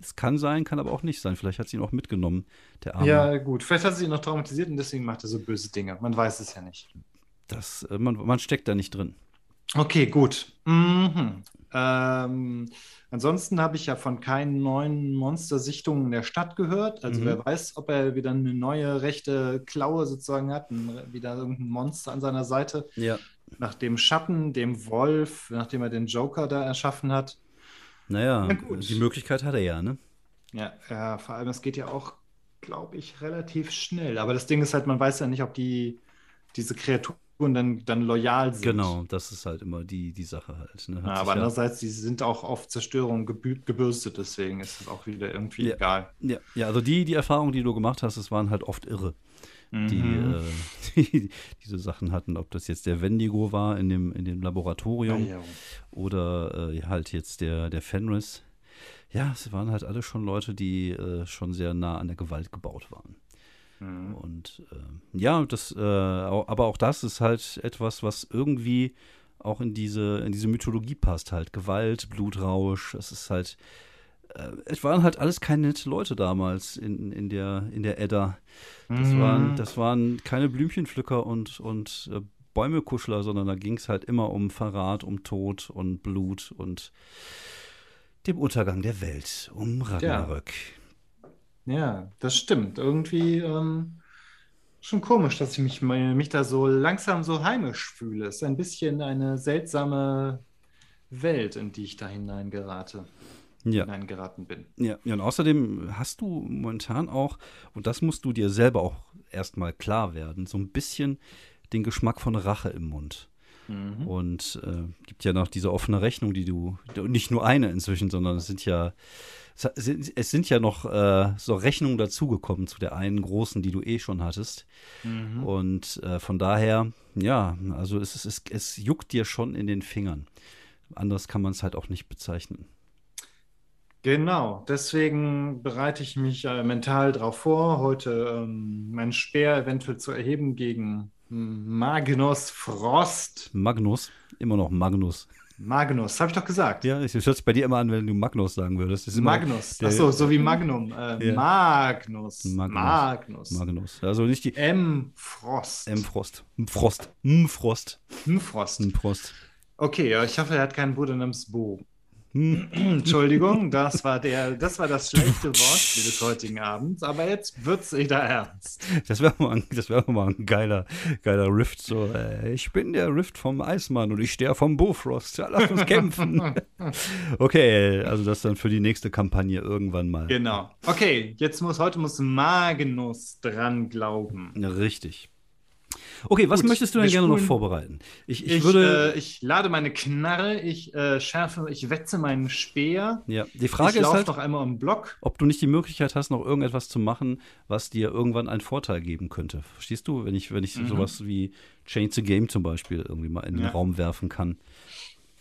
es kann sein, kann aber auch nicht sein. Vielleicht hat sie ihn auch mitgenommen, der Arme. Ja, gut. Vielleicht hat sie ihn noch traumatisiert und deswegen macht er so böse Dinge. Man weiß es ja nicht. Das, äh, man, man steckt da nicht drin. Okay, gut. Mhm. Ähm, ansonsten habe ich ja von keinen neuen Monstersichtungen der Stadt gehört. Also mhm. wer weiß, ob er wieder eine neue rechte Klaue sozusagen hat, ein, wieder irgendein Monster an seiner Seite. Ja. Nach dem Schatten, dem Wolf, nachdem er den Joker da erschaffen hat. Naja, die Möglichkeit hat er ja, ne? Ja, ja, vor allem, es geht ja auch, glaube ich, relativ schnell. Aber das Ding ist halt, man weiß ja nicht, ob die diese Kreatur und dann, dann loyal sind. Genau, das ist halt immer die, die Sache halt. Ne? Ja, aber andererseits, die sind auch auf Zerstörung gebürstet, deswegen ist es auch wieder irgendwie ja, egal. Ja, ja, also die, die Erfahrungen, die du gemacht hast, das waren halt oft irre. Mhm. Die, äh, die, diese Sachen hatten, ob das jetzt der Wendigo war in dem, in dem Laboratorium ja, ja. oder äh, halt jetzt der, der Fenris. Ja, es waren halt alle schon Leute, die äh, schon sehr nah an der Gewalt gebaut waren. Mhm. Und äh, ja, das, äh, aber auch das ist halt etwas, was irgendwie auch in diese, in diese Mythologie passt halt. Gewalt, Blutrausch, es ist halt, äh, es waren halt alles keine nette Leute damals in, in, der, in der Edda. Das, mhm. waren, das waren keine Blümchenpflücker und, und äh, Bäumekuschler, sondern da ging es halt immer um Verrat, um Tod und Blut und dem Untergang der Welt, um Ragnarök. Ja. Ja, das stimmt. Irgendwie ähm, schon komisch, dass ich mich, mich da so langsam so heimisch fühle. Es ist ein bisschen eine seltsame Welt, in die ich da hineingerate. Ja. hineingeraten bin. Ja. ja, und außerdem hast du momentan auch, und das musst du dir selber auch erstmal klar werden, so ein bisschen den Geschmack von Rache im Mund. Mhm. Und äh, gibt ja noch diese offene Rechnung, die du, nicht nur eine inzwischen, sondern es sind ja es sind ja noch äh, so Rechnungen dazugekommen zu der einen großen, die du eh schon hattest. Mhm. Und äh, von daher, ja, also es, es, es juckt dir schon in den Fingern. Anders kann man es halt auch nicht bezeichnen. Genau, deswegen bereite ich mich äh, mental darauf vor, heute ähm, meinen Speer eventuell zu erheben gegen Magnus Frost. Magnus, immer noch Magnus. Magnus, habe ich doch gesagt. Ja, es hört sich bei dir immer an, wenn du Magnus sagen würdest. Magnus, achso, so wie Magnum. Äh, ja. Magnus. Magnus. Magnus. Magnus. Also nicht die. M. Frost. M. Frost. M. Frost. M. Frost. M. Frost. M. Frost. Okay, ich hoffe, er hat keinen Bruder namens Bo. Hm. Entschuldigung, das war der, das war das schlechte Wort des heutigen Abends, aber jetzt wird's wieder ernst. Das wäre mal, das wäre mal ein geiler, geiler Rift. So, äh, ich bin der Rift vom Eismann und ich stehe vom Bofrost. Ja, lass uns kämpfen. okay, also das dann für die nächste Kampagne irgendwann mal. Genau. Okay, jetzt muss heute muss Magnus dran glauben. Richtig. Okay, was Gut, möchtest du denn gerne noch vorbereiten? Ich, ich, ich würde. Äh, ich lade meine Knarre, ich äh, schärfe, ich wetze meinen Speer. Ja, die Frage ich ist halt, noch einmal um Block. ob du nicht die Möglichkeit hast, noch irgendetwas zu machen, was dir irgendwann einen Vorteil geben könnte. Verstehst du, wenn ich, wenn ich mhm. sowas wie Change the Game zum Beispiel irgendwie mal in den Raum werfen kann?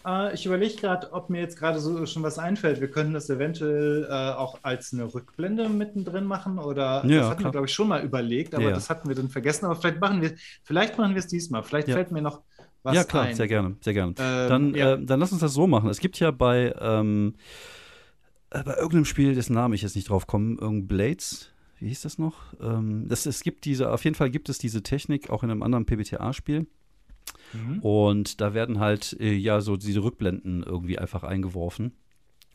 Äh, ich überlege gerade, ob mir jetzt gerade so schon was einfällt. Wir könnten das eventuell äh, auch als eine Rückblende mittendrin machen oder ja, das hatten klar. wir, glaube ich, schon mal überlegt, aber ja. das hatten wir dann vergessen. Aber vielleicht machen wir vielleicht machen wir es diesmal. Vielleicht ja. fällt mir noch was Ja, klar, ein. sehr gerne, sehr gerne. Ähm, dann, äh, dann lass uns das so machen. Es gibt ja bei, ähm, äh, bei irgendeinem Spiel, dessen Namen ich jetzt nicht drauf komme, irgendein Blades wie hieß das noch? Ähm, das, es gibt diese, auf jeden Fall gibt es diese Technik auch in einem anderen PBTA-Spiel. Mhm. Und da werden halt äh, ja so diese Rückblenden irgendwie einfach eingeworfen.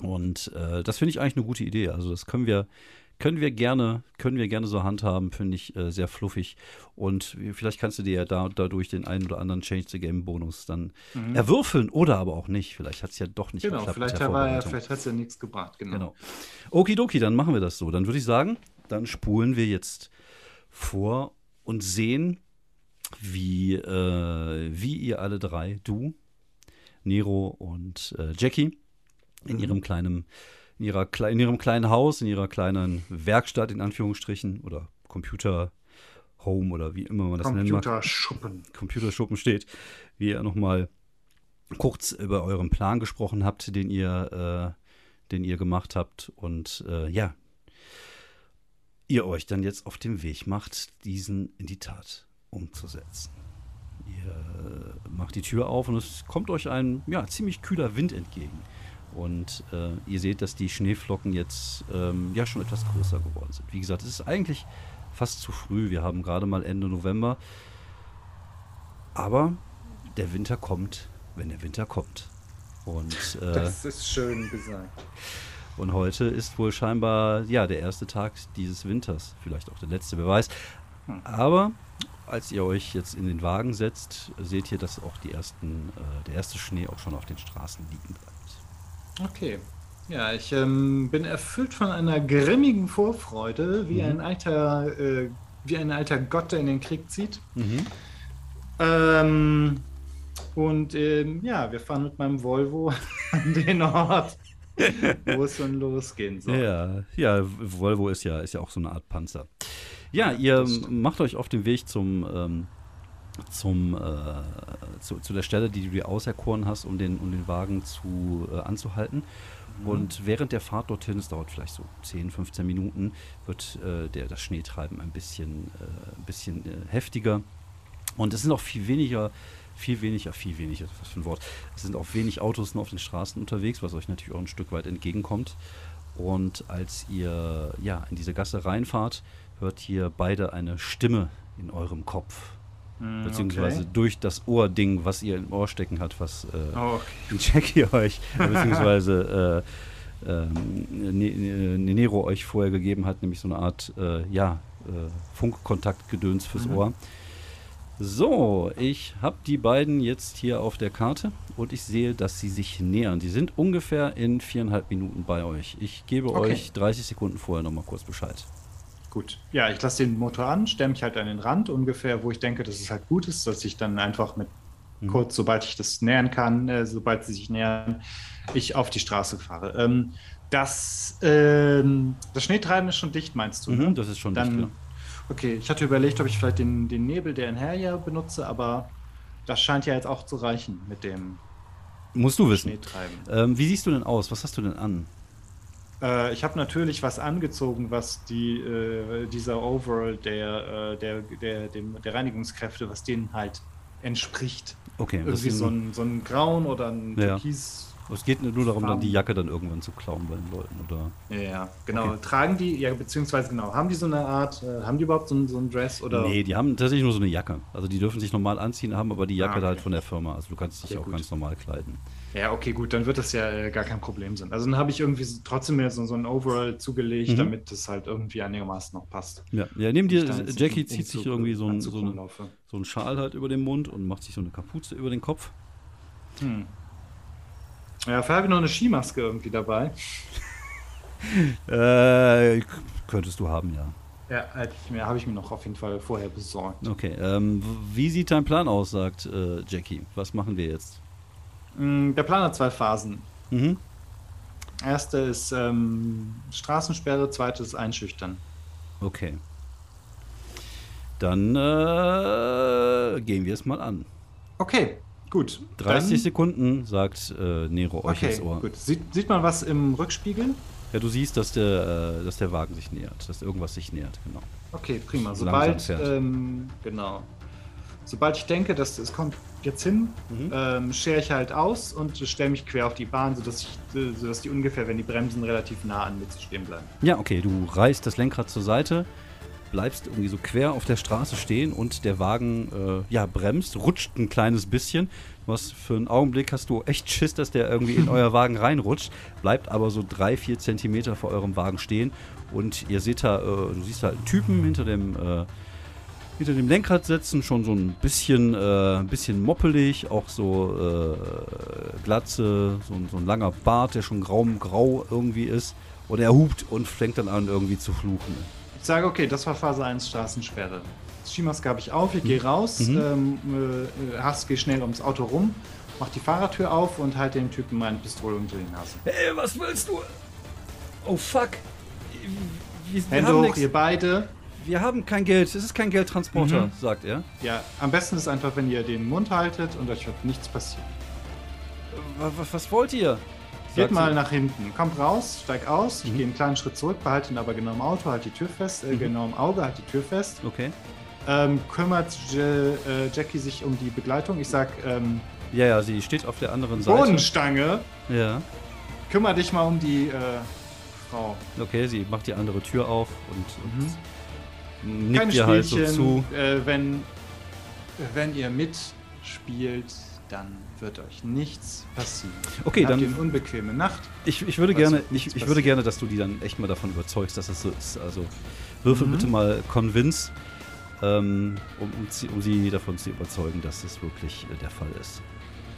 Und äh, das finde ich eigentlich eine gute Idee. Also das können wir, können wir gerne, können wir gerne so handhaben, finde ich äh, sehr fluffig. Und vielleicht kannst du dir ja da, dadurch den einen oder anderen Change the Game Bonus dann mhm. erwürfeln oder aber auch nicht. Vielleicht hat es ja doch nicht genau, geklappt. Vielleicht, ja, vielleicht hat es ja nichts gebracht, genau. genau. Okidoki, dann machen wir das so. Dann würde ich sagen, dann spulen wir jetzt vor und sehen, wie, äh, wie ihr alle drei, du, Nero und äh, Jackie, in mhm. ihrem kleinen, in ihrer in ihrem kleinen Haus, in ihrer kleinen Werkstatt in Anführungsstrichen oder Computer Home oder wie immer man das nennt. Computerschuppen. Computerschuppen steht, wie ihr nochmal kurz über euren Plan gesprochen habt, den ihr, äh, den ihr gemacht habt und äh, ja, ihr euch dann jetzt auf den Weg macht, diesen in die Tat umzusetzen. Ihr macht die Tür auf und es kommt euch ein ja, ziemlich kühler Wind entgegen. Und äh, ihr seht, dass die Schneeflocken jetzt ähm, ja schon etwas größer geworden sind. Wie gesagt, es ist eigentlich fast zu früh. Wir haben gerade mal Ende November. Aber der Winter kommt, wenn der Winter kommt. Und, äh, das ist schön gesagt. Und heute ist wohl scheinbar ja der erste Tag dieses Winters, vielleicht auch der letzte, wer weiß. Hm. Aber als ihr euch jetzt in den Wagen setzt, seht ihr, dass auch die ersten, äh, der erste Schnee auch schon auf den Straßen liegen bleibt. Okay. Ja, ich ähm, bin erfüllt von einer grimmigen Vorfreude, wie mhm. ein alter, äh, wie ein alter Gott, der in den Krieg zieht. Mhm. Ähm, und ähm, ja, wir fahren mit meinem Volvo an den Ort, wo es dann losgehen soll. Ja, ja, Volvo ist ja, ist ja auch so eine Art Panzer. Ja, ihr macht euch auf den Weg zum, ähm, zum, äh, zu, zu, der Stelle, die du dir auserkoren hast, um den, um den Wagen zu, äh, anzuhalten. Mhm. Und während der Fahrt dorthin, es dauert vielleicht so 10, 15 Minuten, wird äh, der, das Schneetreiben ein bisschen, äh, ein bisschen äh, heftiger. Und es sind auch viel weniger, viel weniger, viel weniger, was für ein Wort. Es sind auch wenig Autos nur auf den Straßen unterwegs, was euch natürlich auch ein Stück weit entgegenkommt. Und als ihr ja in diese Gasse reinfahrt, hört hier beide eine Stimme in eurem Kopf. Mm, beziehungsweise okay. durch das Ohrding, was ihr im Ohr stecken hat, was äh, oh, okay. Jackie euch, beziehungsweise äh, äh, Nero euch vorher gegeben hat, nämlich so eine Art, äh, ja, äh, Funkkontaktgedöns fürs mhm. Ohr. So, ich habe die beiden jetzt hier auf der Karte und ich sehe, dass sie sich nähern. Sie sind ungefähr in viereinhalb Minuten bei euch. Ich gebe okay. euch 30 Sekunden vorher nochmal kurz Bescheid. Gut. Ja, ich lasse den Motor an, stelle mich halt an den Rand, ungefähr, wo ich denke, dass es halt gut ist, dass ich dann einfach mit mhm. kurz, sobald ich das nähern kann, äh, sobald sie sich nähern, ich auf die Straße fahre. Ähm, das, ähm, das Schneetreiben ist schon dicht, meinst du? Mhm? Das ist schon dann, dicht, ja. Okay, ich hatte überlegt, ob ich vielleicht den, den Nebel der Inherja benutze, aber das scheint ja jetzt auch zu reichen mit dem Musst du wissen. Schneetreiben. Ähm, wie siehst du denn aus? Was hast du denn an? Äh, ich habe natürlich was angezogen, was die, äh, dieser Overall der, äh, der, der, dem, der Reinigungskräfte, was denen halt entspricht. Okay, Irgendwie so ein, so ein Grauen oder ein Ja. Türkis. es geht nur darum, dann die Jacke dann irgendwann zu klauen bei den Leuten, oder? Ja, ja, genau. Okay. Tragen die, ja, beziehungsweise genau, haben die so eine Art, äh, haben die überhaupt so ein, so ein Dress oder? Nee, die haben tatsächlich nur so eine Jacke. Also die dürfen sich normal anziehen, haben aber die Jacke Ah, okay. halt von der Firma. Also du kannst dich Ja, auch gut. ganz normal kleiden. Ja, okay, gut, dann wird das ja äh, gar kein Problem sein. Also dann habe ich irgendwie trotzdem mir so, so ein Overall zugelegt, Mhm. damit das halt irgendwie einigermaßen noch passt. Ja, ja neben dir, Jackie zieht sich Umzug, irgendwie so, ein, Anzug so, rumlaufe. so einen Schal halt über den Mund und macht sich so eine Kapuze über den Kopf. Hm. Ja, vorher habe ich noch eine Skimaske irgendwie dabei. Äh, könntest du haben, ja. Ja, mir, habe ich mir noch auf jeden Fall vorher besorgt. Okay, ähm, wie sieht dein Plan aus, sagt äh, Jackie. Was machen wir jetzt? Mm, Der Plan hat zwei Phasen. Mhm. Erste ist ähm, Straßensperre, zweite ist Einschüchtern. Okay. Dann äh, gehen wir es mal an. Okay, gut. 30 Dann- Sekunden, sagt äh, Nero euch Okay, ins Ohr. gut. Sieht, sieht man was im Rückspiegel? Ja, du siehst, dass der, äh, dass der Wagen sich nähert, dass irgendwas sich nähert, genau. Okay, prima. So Sobald, ähm, genau. Sobald ich denke, dass es kommt jetzt hin, Mhm. ähm, schere ich halt aus und stelle mich quer auf die Bahn, sodass, ich, sodass die ungefähr, wenn die Bremsen relativ nah an mir zu stehen bleiben. Ja, okay, du reißt das Lenkrad zur Seite, bleibst irgendwie so quer auf der Straße stehen und der Wagen äh, ja, bremst, rutscht ein kleines bisschen. Was für einen Augenblick hast du echt Schiss, dass der irgendwie in euer Wagen reinrutscht, bleibt aber so drei, vier Zentimeter vor eurem Wagen stehen und ihr seht da, äh, du siehst da einen Typen hinter dem, äh, hinter dem Lenkrad sitzen, schon so ein bisschen, äh, ein bisschen moppelig, auch so äh, Glatze, so, ein- so ein langer Bart, der schon grau-grau irgendwie ist. Und er hupt und fängt dann an, irgendwie zu fluchen. Ich sage, okay, das war Phase 1 Straßensperre. Das Skimaske habe ich auf, ich gehe raus, Mhm. ähm, äh, hast, geh schnell ums Auto rum, mach die Fahrertür auf und halte dem Typen meine Pistole unter die Nase. Hey, was willst du? Oh fuck. Wir, Hände hoch, nix. ihr beide. Wir haben kein Geld. Es ist kein Geldtransporter, Mhm. sagt er. Ja, am besten ist einfach, wenn ihr den Mund haltet und euch wird nichts passieren. Was, wollt ihr? Geht mal nach hinten, kommt raus, steig aus, ich Mhm. gehe einen kleinen Schritt zurück, behalte ihn aber genau im Auto, halt die Tür fest, äh, Mhm. genau im Auge, halt die Tür fest. Okay. Ähm, kümmert J äh, Jackie sich um die Begleitung. Ich sag, ähm, Ja, ja, sie steht auf der anderen Seite. Bodenstange, Ja. kümmere dich mal um die äh, Frau. Okay, sie macht die andere Tür auf und, Mhm. Nickt Keine ihr halt so zu. Äh, wenn, wenn ihr mitspielt, dann wird euch nichts passieren. Okay, Habt dann- ihr eine unbequeme Nacht. Ich, ich würde gerne, ich, ich würde gerne, dass du die dann echt mal davon überzeugst, dass es so ist. Also würfel Mhm. bitte mal Convince, ähm, um, um, sie, um sie davon zu überzeugen, dass das wirklich äh, der Fall ist.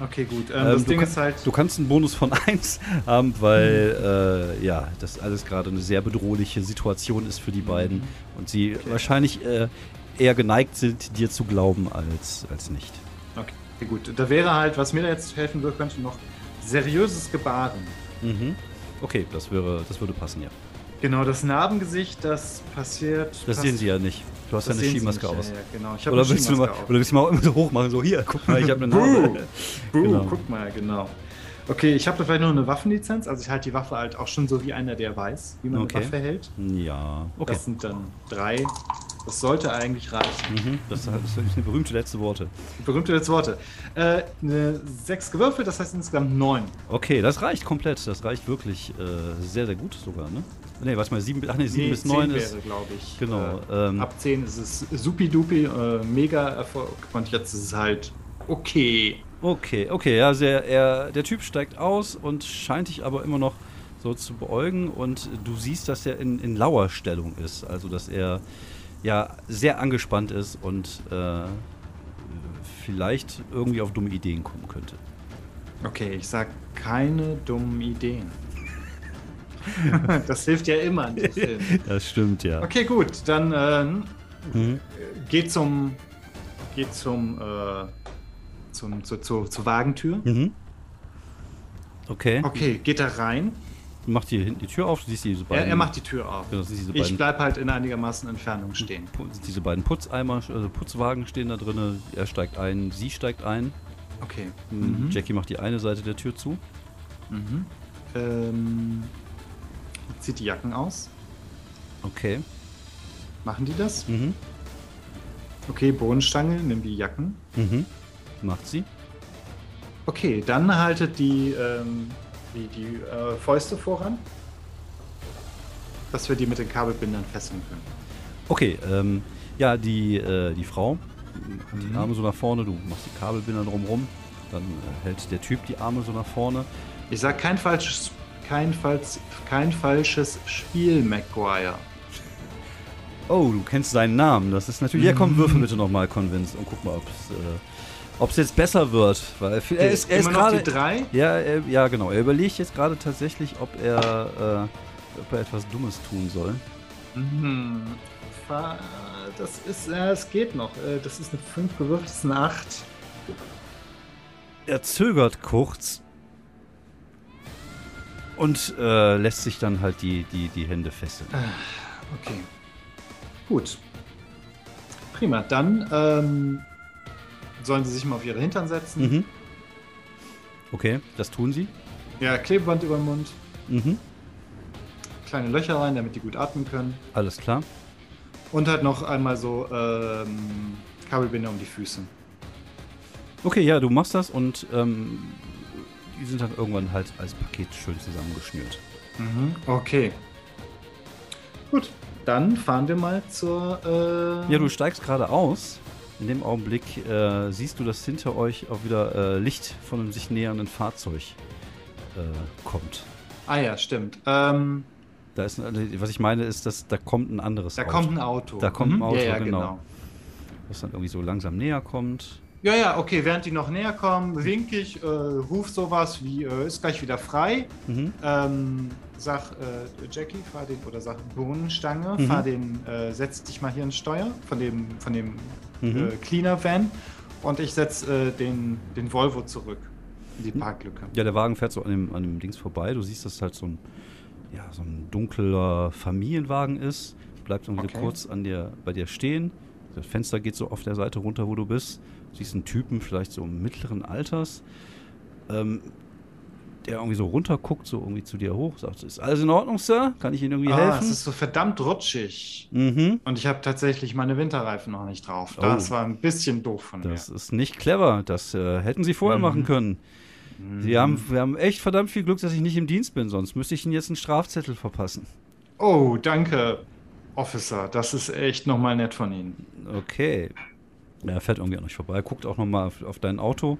Okay, gut. Ähm, Ähm, das du Ding kann- ist halt. Du kannst einen Bonus von 1 haben, weil äh, ja, das alles gerade eine sehr bedrohliche Situation ist für die beiden und sie Okay. wahrscheinlich äh, eher geneigt sind, dir zu glauben als, als nicht. Okay, gut. Da wäre halt, was mir da jetzt helfen würde, könnte noch seriöses Gebaren. Mhm. Okay, das wäre, das würde passen, ja. Genau, das Narbengesicht, das passiert. Das pass- sehen sie ja nicht. Du hast ja eine Skimaske aus. Ja, ja, genau. Ich Oder willst, du mal, auf. oder willst du mal immer so hoch machen? So, hier, guck mal, ich habe eine. Narbe. Buh, Genau. guck mal, genau. Okay, ich habe da vielleicht noch eine Waffenlizenz. Also ich halte die Waffe halt auch schon so wie einer, der weiß, wie man Okay. eine Waffe hält. Ja, okay. Das sind dann drei. Das sollte eigentlich reichen. Mhm, das, das sind berühmte letzte Worte. Berühmte letzte Worte. Äh, eine sechs gewürfelt, das heißt insgesamt neun. Okay, das reicht komplett. Das reicht wirklich äh, sehr, sehr gut sogar, ne? Nee, was mal, sieben, ach nee, sieben Nee, bis zehn neun ist. wäre, glaube ich. Genau, Äh, ähm, ab 10 ist es supi-dupi, äh, mega Erfolg. Und jetzt ist es halt okay. Okay, okay, ja, sehr, er, der Typ steigt aus und scheint dich aber immer noch so zu beäugen und du siehst, dass er in, in Lauerstellung ist. Also, dass er ja sehr angespannt ist und äh, vielleicht irgendwie auf dumme Ideen kommen könnte. Okay, ich sag keine dummen Ideen. das hilft ja immer. Das stimmt, ja. Okay, gut, dann ähm, Mhm. geht zum geht zum äh, zum zu, zu, zur Wagentür. Mhm. Okay. Okay, geht da rein. Mach dir hinten die Tür auf, du siehst diese beiden. Er, er macht die Tür auf. Genau, Ich bleib halt in einigermaßen Entfernung stehen. Diese beiden Putzeimer, also Putzwagen stehen da drin. Er steigt ein, sie steigt ein. Okay. Mhm. Mhm. Jackie macht die eine Seite der Tür zu. Mhm. Ähm, zieht die Jacken aus. Okay. Machen die das? Mhm. Okay, Bohnenstange, nimm die Jacken. Mhm. Macht sie. Okay, dann haltet die, ähm, die, die äh, Fäuste voran, dass wir die mit den Kabelbindern fesseln können. Okay, ähm, ja, die, äh, die Frau, die Mhm. Arme so nach vorne, du machst die Kabelbinder drumrum, dann äh, hält der Typ die Arme so nach vorne. Ich sag kein falsches, kein, falls, kein falsches Spiel, Maguire. Oh, du kennst seinen Namen, das ist natürlich... Ja, komm, würfel bitte nochmal Convince und guck mal, ob es äh, ob's jetzt besser wird, weil viel- er ist, er ist gerade... drei? Ja, er, ja, genau. Er überlegt jetzt gerade tatsächlich, ob er, äh, ob er etwas Dummes tun soll. Mhm. Das ist, äh, es geht noch. Äh, Das ist eine 5 gewürfelt, das ist eine 8. Er zögert kurz und äh, lässt sich dann halt die, die, die Hände fesseln. Okay. Gut. Prima. Dann ähm, sollen sie sich mal auf ihre Hintern setzen. Mhm. Okay, das tun sie. Ja, Klebeband über den Mund. Mhm. Kleine Löcher rein, damit die gut atmen können. Alles klar. Und halt noch einmal so ähm, Kabelbinder um die Füße. Okay, ja, du machst das und ähm, die sind dann irgendwann halt als Paket schön zusammengeschnürt. Mhm. Okay. Gut, dann fahren wir mal zur. Äh, Ja, du steigst gerade aus. In dem Augenblick äh, siehst du, dass hinter euch auch wieder äh, Licht von einem sich nähernden Fahrzeug äh, kommt. Ah ja, stimmt. Ähm, Da ist, ein- was ich meine, ist, dass da kommt ein anderes da Auto. kommt ein Auto. Da kommt ein Mhm. Auto, ja, ja, genau. genau. Das dann irgendwie so langsam näher kommt. Ja, ja, okay, während die noch näher kommen, wink ich, äh, ruf sowas wie, äh, ist gleich wieder frei. Mhm. Ähm, sag, äh, Jackie, fahr den, oder sag Bohnenstange, Mhm. fahr den, äh, setz dich mal hier ins Steuer von dem, von dem Mhm. äh, Cleaner-Van und ich setz äh, den, den Volvo zurück in die Mhm. Parklücke. Ja, der Wagen fährt so an dem, an dem Dings vorbei. Du siehst, dass es halt so ein, ja, so ein dunkler Familienwagen ist. Bleibt irgendwie Okay. kurz an dir, bei dir stehen. Das Fenster geht so auf der Seite runter, wo du bist. Siehst einen Typen, vielleicht so mittleren Alters, ähm, der irgendwie so runterguckt, so irgendwie zu dir hoch, sagt, ist alles in Ordnung, Sir? Kann ich Ihnen irgendwie Ah, es helfen? ist so verdammt rutschig. Mhm. Und ich habe tatsächlich meine Winterreifen noch nicht drauf. Das Oh. war ein bisschen doof von Das mir. ist nicht clever. Das äh, hätten Sie vorher Mhm. machen können. Sie haben, wir haben echt verdammt viel Glück, dass ich nicht im Dienst bin, sonst müsste ich Ihnen jetzt einen Strafzettel verpassen. Oh, danke, Officer. Das ist echt nochmal nett von Ihnen. Okay. Ja, Er fährt irgendwie an euch vorbei, guckt auch nochmal auf, auf dein Auto.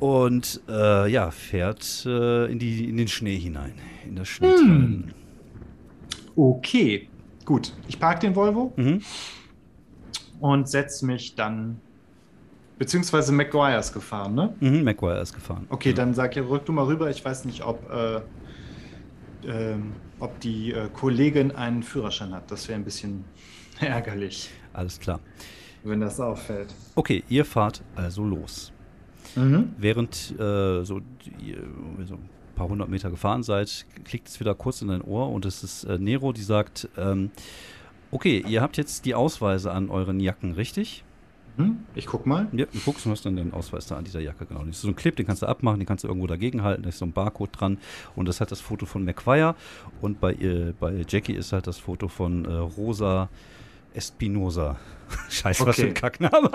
Und äh, ja, fährt äh, in, die, in den Schnee hinein. In das Schneetreiben. Okay, gut. Ich park den Volvo Mhm. und setze mich dann. Beziehungsweise McGuire ist gefahren, ne? Mhm, Maguire ist gefahren. Okay, dann sag ja, rück du mal rüber. Ich weiß nicht, ob, äh, ähm, ob die äh, Kollegin einen Führerschein hat. Das wäre ein bisschen ärgerlich, Alles klar. Wenn das auffällt. Okay, ihr fahrt also los. Mhm. Während äh, so, die, ihr so ein paar hundert Meter gefahren seid, klickt es wieder kurz in dein Ohr und es ist äh, Nero, die sagt, ähm, okay, ihr habt jetzt die Ausweise an euren Jacken, richtig? Mhm. Ich guck mal. Ja, du guckst und hast dann den Ausweis da an dieser Jacke, genau. Das ist so ein Clip, den kannst du abmachen, den kannst du irgendwo dagegen halten, da ist so ein Barcode dran und das hat das Foto von McQuire und bei, ihr, bei Jackie ist halt das Foto von äh, Rosa Espinosa. Scheiße, was für ein Okay. Kackname,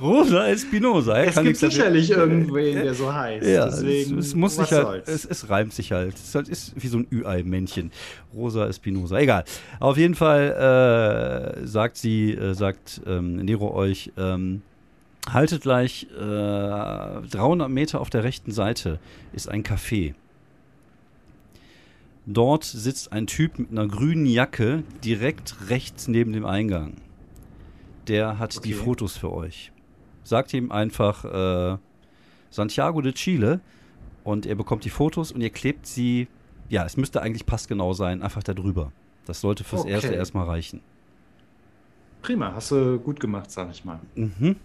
Rosa Espinosa. er Es kann gibt sicherlich irgendwen, der so heißt. Ja, Deswegen, es, es muss sich halt, es, es reimt sich halt. Es ist, ist wie so ein Ü-Ei-Männchen. Rosa Espinosa, egal. Auf jeden Fall äh, sagt sie, äh, sagt ähm, Nero euch, ähm, haltet gleich äh, 300 Meter auf der rechten Seite ist ein Café. Dort sitzt ein Typ mit einer grünen Jacke direkt rechts neben dem Eingang. Der hat die Okay. Fotos für euch. Sagt ihm einfach äh, Santiago de Chile und er bekommt die Fotos und ihr klebt sie, ja, es müsste eigentlich passgenau sein, einfach da drüber. Das sollte fürs Okay. Erste erstmal reichen. Prima, hast du gut gemacht, sag ich mal. Mhm.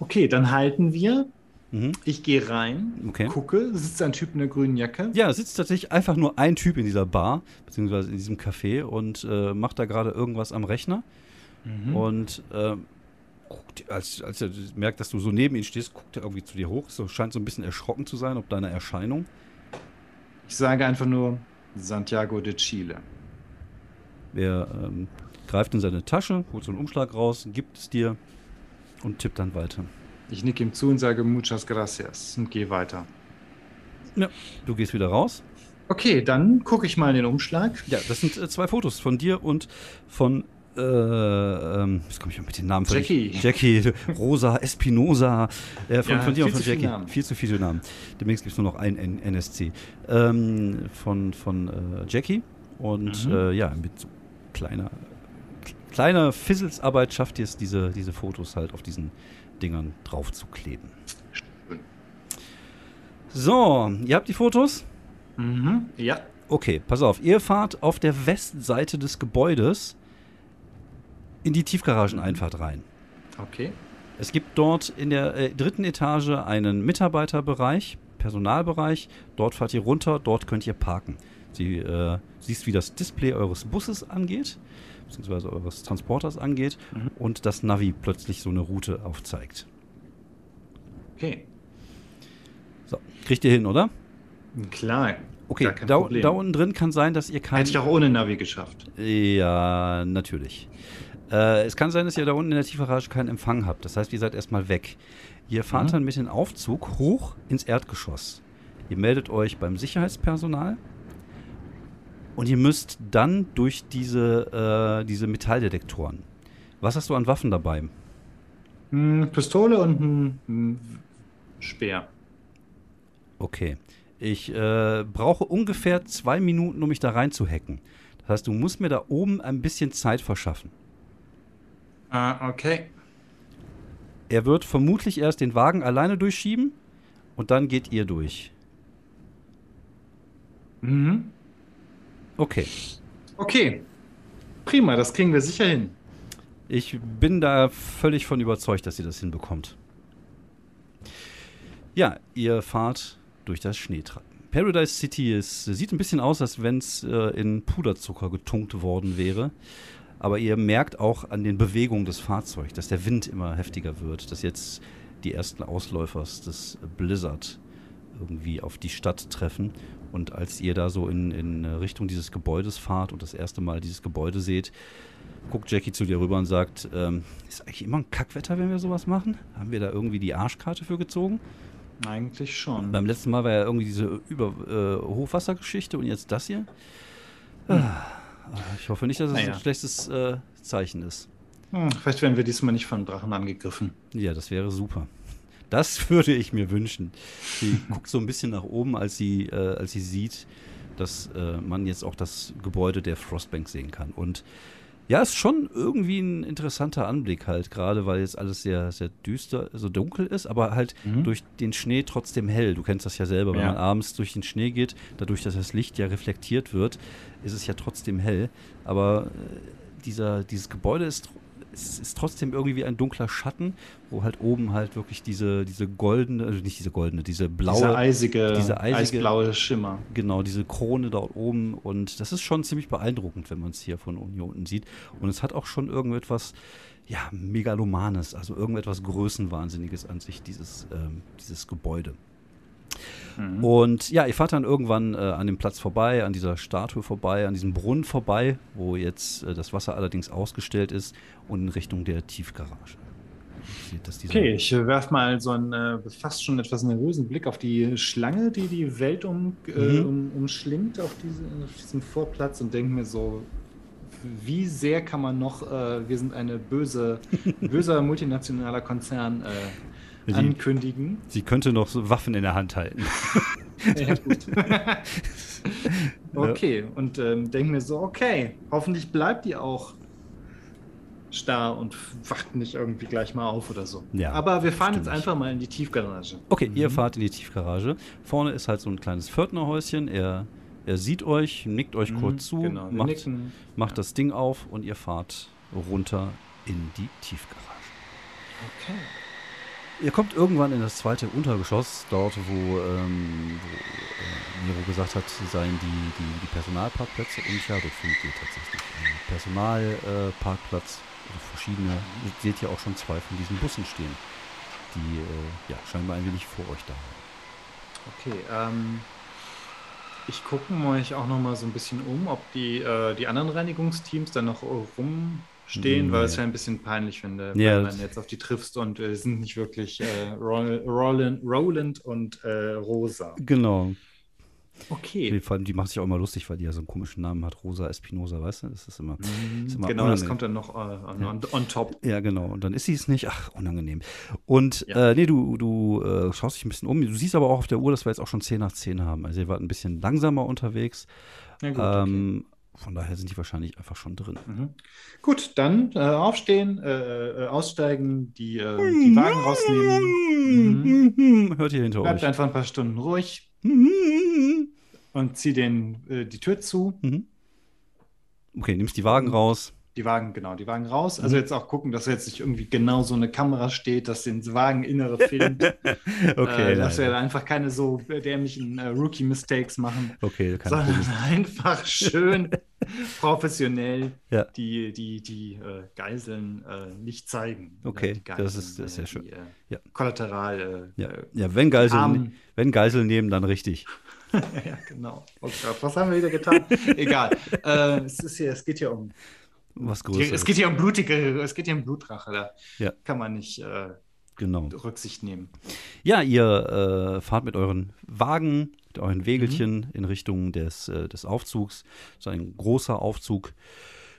Okay, dann halten wir. Mhm. Ich gehe rein, Okay. gucke, sitzt ein Typ in der grünen Jacke. Ja, sitzt tatsächlich einfach nur ein Typ in dieser Bar, beziehungsweise in diesem Café und äh, macht da gerade irgendwas am Rechner. Mhm. Und guckt, als, als er merkt, dass du so neben ihm stehst, guckt er irgendwie zu dir hoch. So, scheint so ein bisschen erschrocken zu sein, ob deiner Erscheinung. Ich sage einfach nur, Santiago de Chile. Er ähm, greift in seine Tasche, holt so einen Umschlag raus, gibt es dir und tippt dann weiter. Ich nicke ihm zu und sage muchas gracias und gehe weiter. Ja, du gehst wieder raus. Okay, dann gucke ich mal in den Umschlag. Ja, das sind äh, zwei Fotos von dir und von äh, ähm, jetzt komme ich mit den Namen Jackie. Jackie, Rosa, Espinosa, äh, von, Ja, von dir und von Jackie. Viel zu viele Namen. Demnächst gibt es nur noch ein N NSC. Ähm, von von äh, Jackie und Mhm. äh, ja, mit so kleiner, kleiner Fizzelsarbeit schafft ihr es, diese, diese Fotos halt auf diesen Dingern drauf zu kleben. So, ihr habt die Fotos? Mhm. Ja. Okay, pass auf. Ihr fahrt auf der Westseite des Gebäudes in die Tiefgarageneinfahrt rein. Okay. Es gibt dort in der äh, dritten Etage einen Mitarbeiterbereich, Personalbereich. Dort fahrt ihr runter, dort könnt ihr parken. Sie äh, siehst, wie das Display eures Busses angeht, beziehungsweise eures Transporters angeht Mhm. und das Navi plötzlich so eine Route aufzeigt. Okay. So, kriegt ihr hin, oder? Klar. Okay, da, da unten drin kann sein, dass ihr kein... Hätte ich auch ohne Navi geschafft. Ja, natürlich. Äh, es kann sein, dass ihr da unten in der Tiefgarage keinen Empfang habt. Das heißt, ihr seid erstmal weg. Ihr fahrt Mhm. dann mit dem Aufzug hoch ins Erdgeschoss. Ihr meldet euch beim Sicherheitspersonal und ihr müsst dann durch diese, äh, diese Metalldetektoren. Was hast du an Waffen dabei? Hm, Pistole und ein, ein Speer. Okay. Ich äh, brauche ungefähr zwei Minuten, um mich da rein zu hacken. Das heißt, du musst mir da oben ein bisschen Zeit verschaffen. Ah, okay. Er wird vermutlich erst den Wagen alleine durchschieben und dann geht ihr durch. Mhm. Okay. Okay. Prima, das kriegen wir sicher hin. Ich bin da völlig von überzeugt, dass ihr das hinbekommt. Ja, ihr fahrt durch das Schneetreiben. Paradise City ist, sieht ein bisschen aus, als wenn es äh, in Puderzucker getunkt worden wäre. Aber ihr merkt auch an den Bewegungen des Fahrzeugs, dass der Wind immer heftiger wird, dass jetzt die ersten Ausläufer des Blizzard irgendwie auf die Stadt treffen. Und als ihr da so in, in Richtung dieses Gebäudes fahrt und das erste Mal dieses Gebäude seht, guckt Jackie zu dir rüber und sagt, ähm, ist eigentlich immer ein Kackwetter, wenn wir sowas machen? Haben wir da irgendwie die Arschkarte für gezogen? Eigentlich schon. Beim letzten Mal war ja irgendwie diese über äh, Hochwassergeschichte und jetzt das hier. Ah, ich hoffe nicht, dass es Naja. ein schlechtes äh, Zeichen ist. Hm, vielleicht werden wir diesmal nicht von Drachen angegriffen. Ja, das wäre super. Das würde ich mir wünschen. Sie guckt so ein bisschen nach oben, als sie, äh, als sie sieht, dass äh, man jetzt auch das Gebäude der Frostbank sehen kann. Und ja, ist schon irgendwie ein interessanter Anblick halt, gerade weil jetzt alles sehr, sehr düster, so dunkel ist, aber halt Mhm. durch den Schnee trotzdem hell. Du kennst das ja selber, wenn Ja. man abends durch den Schnee geht, dadurch, dass das Licht ja reflektiert wird, ist es ja trotzdem hell. Aber äh, dieser, dieses Gebäude ist, es ist trotzdem irgendwie wie ein dunkler Schatten, wo halt oben halt wirklich diese, diese goldene, also nicht diese goldene, diese blaue, Dieser eisige, diese eisige- eisblaue Schimmer. genau, diese Krone dort oben. Und das ist schon ziemlich beeindruckend, wenn man es hier von hier unten sieht. Und es hat auch schon irgendetwas, ja, Megalomanes, also irgendetwas Größenwahnsinniges an sich, dieses, ähm, dieses Gebäude. Mhm. Und ja, ihr fahrt dann irgendwann äh, an dem Platz vorbei, an dieser Statue vorbei, an diesem Brunnen vorbei, wo jetzt äh, das Wasser allerdings ausgestellt ist und in Richtung der Tiefgarage. Diese- Okay, ich äh, werfe mal so einen äh, fast schon etwas nervösen Blick auf die Schlange, die die Welt um, äh, Mhm. um, umschlingt auf, diese, auf diesem Vorplatz und denke mir so, wie sehr kann man noch, äh, wir sind eine böse, böser multinationaler Konzern äh, Die- ankündigen. Sie könnte noch so Waffen in der Hand halten. Ja, gut. okay, und ähm, denke mir so, okay, hoffentlich bleibt die auch starr und wacht nicht irgendwie gleich mal auf oder so. Ja, Aber wir fahren jetzt einfach mal in die Tiefgarage. Okay, ihr fahrt in die Tiefgarage. Vorne ist halt so ein kleines Pförtnerhäuschen. Er, er sieht euch, nickt euch Mhm, kurz zu, genau, macht, macht Ja. das Ding auf und ihr fahrt runter in die Tiefgarage. Okay. Ihr kommt irgendwann in das zweite Untergeschoss, dort wo, ähm, wo äh, Nero gesagt hat, seien die, die, die Personalparkplätze. Und ja, dort findet ihr tatsächlich einen Personalparkplatz. Äh, verschiedene. Ihr seht ja auch schon zwei von diesen Bussen stehen, die äh, ja, scheinbar ein wenig vor euch da waren. Okay, ähm, ich gucke mich auch noch mal so ein bisschen um, ob die, äh, die anderen Reinigungsteams dann noch rumstehen, Nee. weil es wäre ein bisschen peinlich, wenn, du- Ja, wenn man jetzt auf die triffst und äh, sind nicht wirklich äh, Ro- Roland, Roland und äh, Rosa. Genau. Okay. Vor allem, die macht sich auch immer lustig, weil die ja so einen komischen Namen hat. Rosa Espinosa, weißt du? Das ist immer. ist immer Genau, das unangenehm. kommt dann noch äh, on, on top. Ja, genau. Und dann ist sie es nicht. Ach, unangenehm. Und Ja. äh, nee, du, du äh, schaust dich ein bisschen um. Du siehst aber auch auf der Uhr, dass wir jetzt auch schon 10 nach 10 haben. Also ihr wart ein bisschen langsamer unterwegs. Na gut, okay. Von daher sind die wahrscheinlich einfach schon drin. Mhm. Gut, dann äh, aufstehen, äh, äh, aussteigen, die, äh, die Wagen rausnehmen. Mhm. Hört ihr hinter Bleibt euch? einfach ein paar Stunden ruhig und zieh den, äh, die Tür zu. Mhm. Okay, nimmst die Wagen raus. Die Wagen, genau, die Wagen raus. Also jetzt auch gucken, dass jetzt nicht irgendwie genau so eine Kamera steht, dass den Wageninnere filmt. Okay, äh, dass wir einfach keine so dämlichen äh, Rookie-Mistakes machen, okay, keine sondern Probleme. einfach schön professionell Ja. die, die, die äh, Geiseln äh, nicht zeigen. Okay, Äh, die das ist- das ist sehr die, schön. äh, Ja. Kollateral. Äh, Ja, äh, ja wenn, Geisel, Arm. wenn Geisel nehmen, dann richtig. ja, genau. Oh Gott, was haben wir wieder getan? Egal. Äh, es, ist hier, es geht hier um Was Größeres. es geht hier um blutige, es geht hier um Blutrache. Da Ja. kann man nicht äh, genau. Rücksicht nehmen. Ja, ihr äh, fahrt mit euren Wagen, mit euren Wägelchen Mhm. in Richtung des, äh, des Aufzugs. Das ist ein großer Aufzug.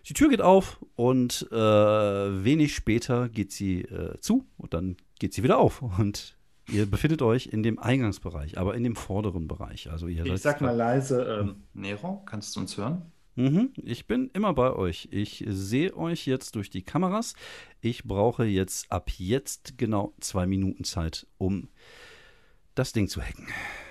Die Tür geht auf und äh, wenig später geht sie äh, zu und dann geht sie wieder auf. Und ihr befindet euch in dem Eingangsbereich, aber in dem vorderen Bereich. Also ihr Ich sag mal leise, ähm, Nero, kannst du uns hören? Mhm, ich bin immer bei euch. Ich sehe euch jetzt durch die Kameras. Ich brauche jetzt ab jetzt genau zwei Minuten Zeit, um das Ding zu hacken.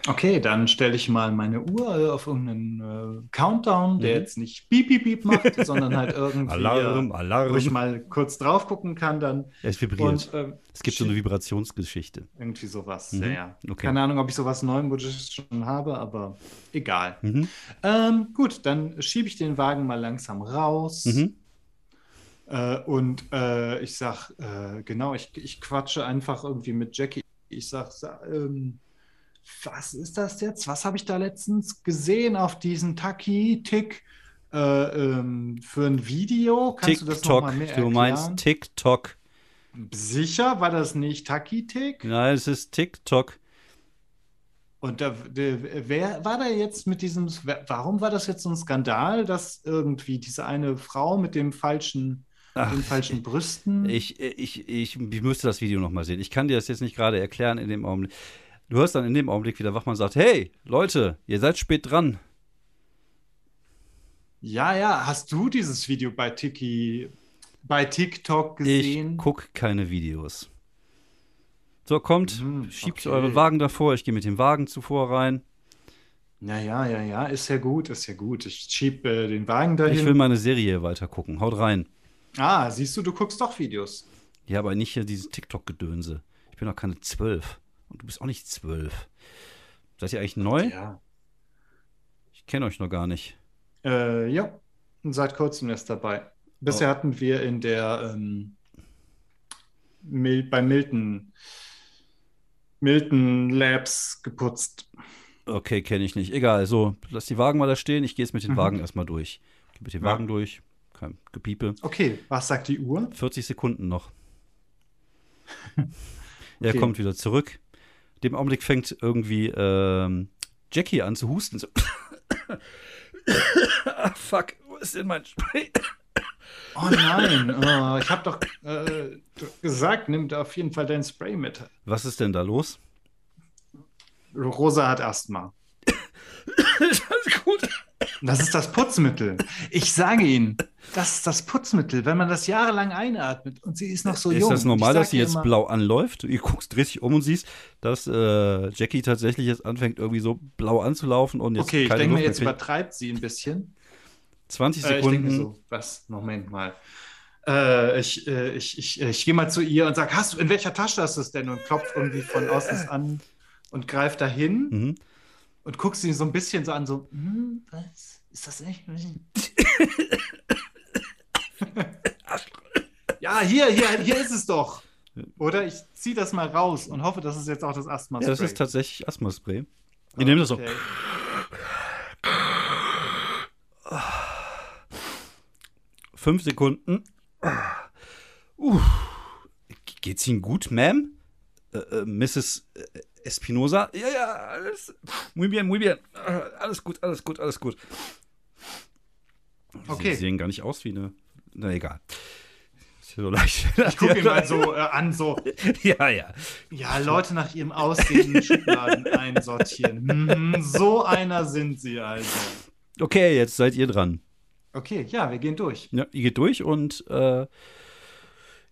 Okay, dann stelle ich mal meine Uhr auf irgendeinen äh, Countdown, der Mhm. jetzt nicht piep, piep, piep macht, sondern halt irgendwie, Alarm, äh, Alarm. wo ich mal kurz drauf gucken kann dann. Es vibriert. Und ähm, es gibt so eine Vibrationsgeschichte. irgendwie sowas. Mhm, Ja, ja. okay. Keine Ahnung, ob ich sowas Neumodisches schon habe, aber egal. Mhm. Ähm, gut, dann schiebe ich den Wagen mal langsam raus. Mhm. Äh, und äh, ich sag, äh, genau, ich, ich quatsche einfach irgendwie mit Jackie. Ich sag, sa- ähm, was ist das jetzt? Was habe ich da letztens gesehen auf diesen Taki-Tick äh, ähm, für ein Video? Kannst du TikTok. Du erklären? meinst TikTok. Sicher, war das nicht Taki-Tick? Nein, es ist TikTok. Und da, der, wer war da jetzt mit diesem, warum war das jetzt so ein Skandal, dass irgendwie diese eine Frau mit dem falschen, Ach, den falschen Brüsten? Ich, ich, ich, ich müsste das Video nochmal sehen. Ich kann dir das jetzt nicht gerade erklären in dem Augenblick. Du hörst dann in dem Augenblick, wie der Wachmann sagt: Hey, Leute, ihr seid spät dran. Ja, ja, hast du dieses Video bei Tiki, bei TikTok Ich gesehen? gucke keine Videos. So, kommt, Mhm, schiebt okay. eure Wagen davor. Ich gehe mit dem Wagen zuvor rein. Ja, ja, ja, ja, ist ja gut, ist ja gut. Ich schieb äh, den Wagen dahin. Ich will meine Serie weiter gucken. Haut rein. Ah, siehst du, du guckst doch Videos. Ja, aber nicht hier dieses TikTok-Gedönse. Ich bin doch keine zwölf. Und du bist auch nicht zwölf. Seid ihr eigentlich neu? Ja. Ich kenne euch noch gar nicht. Äh, ja, seit kurzem erst dabei. Bisher Oh. hatten wir in der ähm, Mil bei Milton, Milton Labs geputzt. Okay, kenne ich nicht. Egal, so, lass die Wagen mal da stehen. Ich gehe jetzt mit den Mhm. Wagen erstmal durch. Geh mit den Ja. Wagen durch. Kein Gepiepe. Okay, was sagt die Uhr? 40 Sekunden noch. Er Okay. kommt wieder zurück. Dem Augenblick fängt irgendwie ähm, Jackie an zu husten. So. ah, fuck, wo ist denn mein Spray? Oh nein, oh, ich habe doch äh, gesagt, nimm da auf jeden Fall dein Spray mit. Was ist denn da los? Rosa hat Asthma. Alles gut. Das ist das Putzmittel. Ich sage Ihnen, das ist das Putzmittel, wenn man das jahrelang einatmet und sie ist noch so ist jung. das normal, Ich dass sie jetzt immer, blau anläuft? Du guckst, drehst dich um und siehst, dass äh, Jackie tatsächlich jetzt anfängt, irgendwie so blau anzulaufen und jetzt Okay, ich denke mir, jetzt übertreibt sie ein bisschen. 20 Äh, ich denke Sekunden. so, was? Moment mal. Äh, ich äh, ich, ich, ich gehe mal zu ihr und sage, hast du, in welcher Tasche hast du es denn? Und klopft irgendwie von außen an und greift dahin Mhm und guckst ihn so ein bisschen so an, so, hm, was? Ist das echt? ja, hier, hier, hier ist es doch. Oder ich ziehe das mal raus und hoffe, das ist jetzt auch das Asthma-Spray. Ja, das ist tatsächlich Asthma-Spray. Ihr ah, nehmt das so. Fünf Sekunden. Uh, geht's Ihnen gut, Ma'am? Äh, äh, Mrs. äh, Espinosa? Ja, ja, alles. Muy bien, muy bien. Äh, Alles gut, alles gut, alles gut. Okay. Sie sehen gar nicht aus wie eine. Na egal. Ist ja so leicht. Ich gucke ihn mal so äh, an, so, ja, ja. ja, Leute nach ihrem Aussehen in Schubladen einsortieren. Mhm, so einer sind sie also. Okay, jetzt seid ihr dran. Okay, ja, wir gehen durch. Ja, ihr geht durch und äh,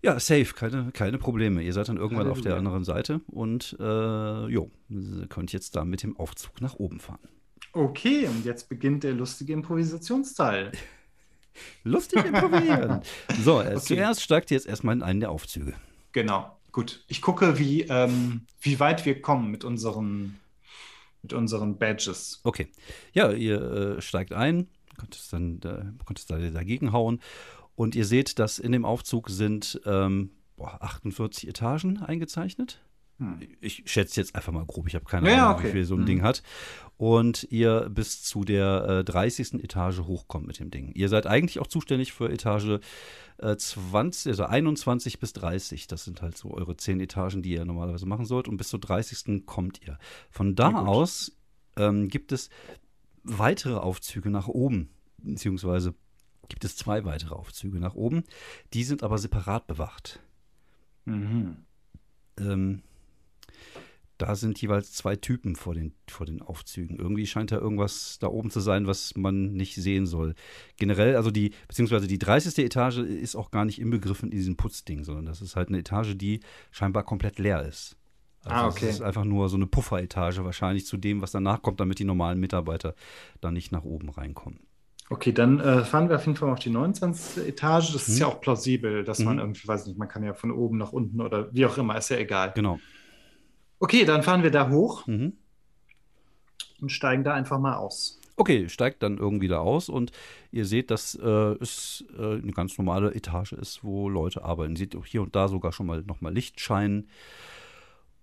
ja, safe, keine, keine Probleme. Ihr seid dann irgendwann auf der Halleluja. anderen Seite und äh, jo, ihr könnt jetzt da mit dem Aufzug nach oben fahren. Okay, und jetzt beginnt der lustige Improvisationsteil. Lustig improvisieren. so, Okay. zuerst steigt ihr jetzt erstmal in einen der Aufzüge. Genau, gut. Ich gucke, wie, ähm, wie weit wir kommen mit unseren, mit unseren Badges. Okay. Ja, ihr äh, steigt ein, könnt es dann äh, könnt es da dagegen hauen und ihr seht, dass in dem Aufzug sind ähm, boah, 48 Etagen eingezeichnet. Hm. Ich schätze jetzt einfach mal grob, ich habe keine Ja, Ahnung, wie okay. viel so ein Mhm. Ding hat. Und ihr bis zu der äh, 30. Etage hochkommt mit dem Ding. Ihr seid eigentlich auch zuständig für Etage äh, 20, also 21 bis 30. Das sind halt so eure 10 Etagen, die ihr normalerweise machen sollt. Und bis zur 30. kommt ihr. Von da Ja, aus ähm, gibt es weitere Aufzüge nach oben, beziehungsweise gibt es zwei weitere Aufzüge nach oben. Die sind aber separat bewacht. Mhm. Ähm, da sind jeweils zwei Typen vor den, vor den Aufzügen. Irgendwie scheint da irgendwas da oben zu sein, was man nicht sehen soll. Generell, also die, beziehungsweise die 30. Etage ist auch gar nicht inbegriffen in diesem Putzding, sondern das ist halt eine Etage, die scheinbar komplett leer ist. Also Ah, Es okay. ist einfach nur so eine Pufferetage wahrscheinlich zu dem, was danach kommt, damit die normalen Mitarbeiter da nicht nach oben reinkommen. Okay, dann äh, fahren wir auf jeden Fall mal auf die 29. Etage. Das ist Mhm. ja auch plausibel, dass man Mhm. irgendwie, weiß nicht, man kann ja von oben nach unten oder wie auch immer, ist ja egal. Genau. Okay, dann fahren wir da hoch Mhm. und steigen da einfach mal aus. Okay, steigt dann irgendwie da aus und ihr seht, dass äh, es äh, eine ganz normale Etage ist, wo Leute arbeiten. Ihr seht auch hier und da sogar schon mal nochmal Licht scheinen.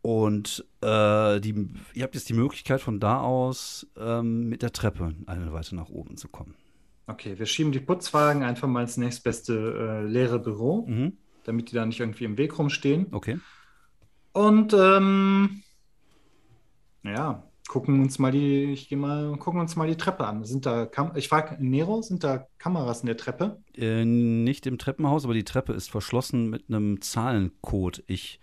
Und äh, die, ihr habt jetzt die Möglichkeit, von da aus ähm, mit der Treppe eine weiter nach oben zu kommen. Okay, wir schieben die Putzwagen einfach mal ins nächstbeste äh, leere Büro, Mhm. damit die da nicht irgendwie im Weg rumstehen. Okay. Und ähm, ja, gucken uns mal die, ich gehe mal, gucken uns mal die Treppe an. Sind da Kam ich frage Nero, sind da Kameras in der Treppe? Äh, nicht im Treppenhaus, aber die Treppe ist verschlossen mit einem Zahlencode. Ich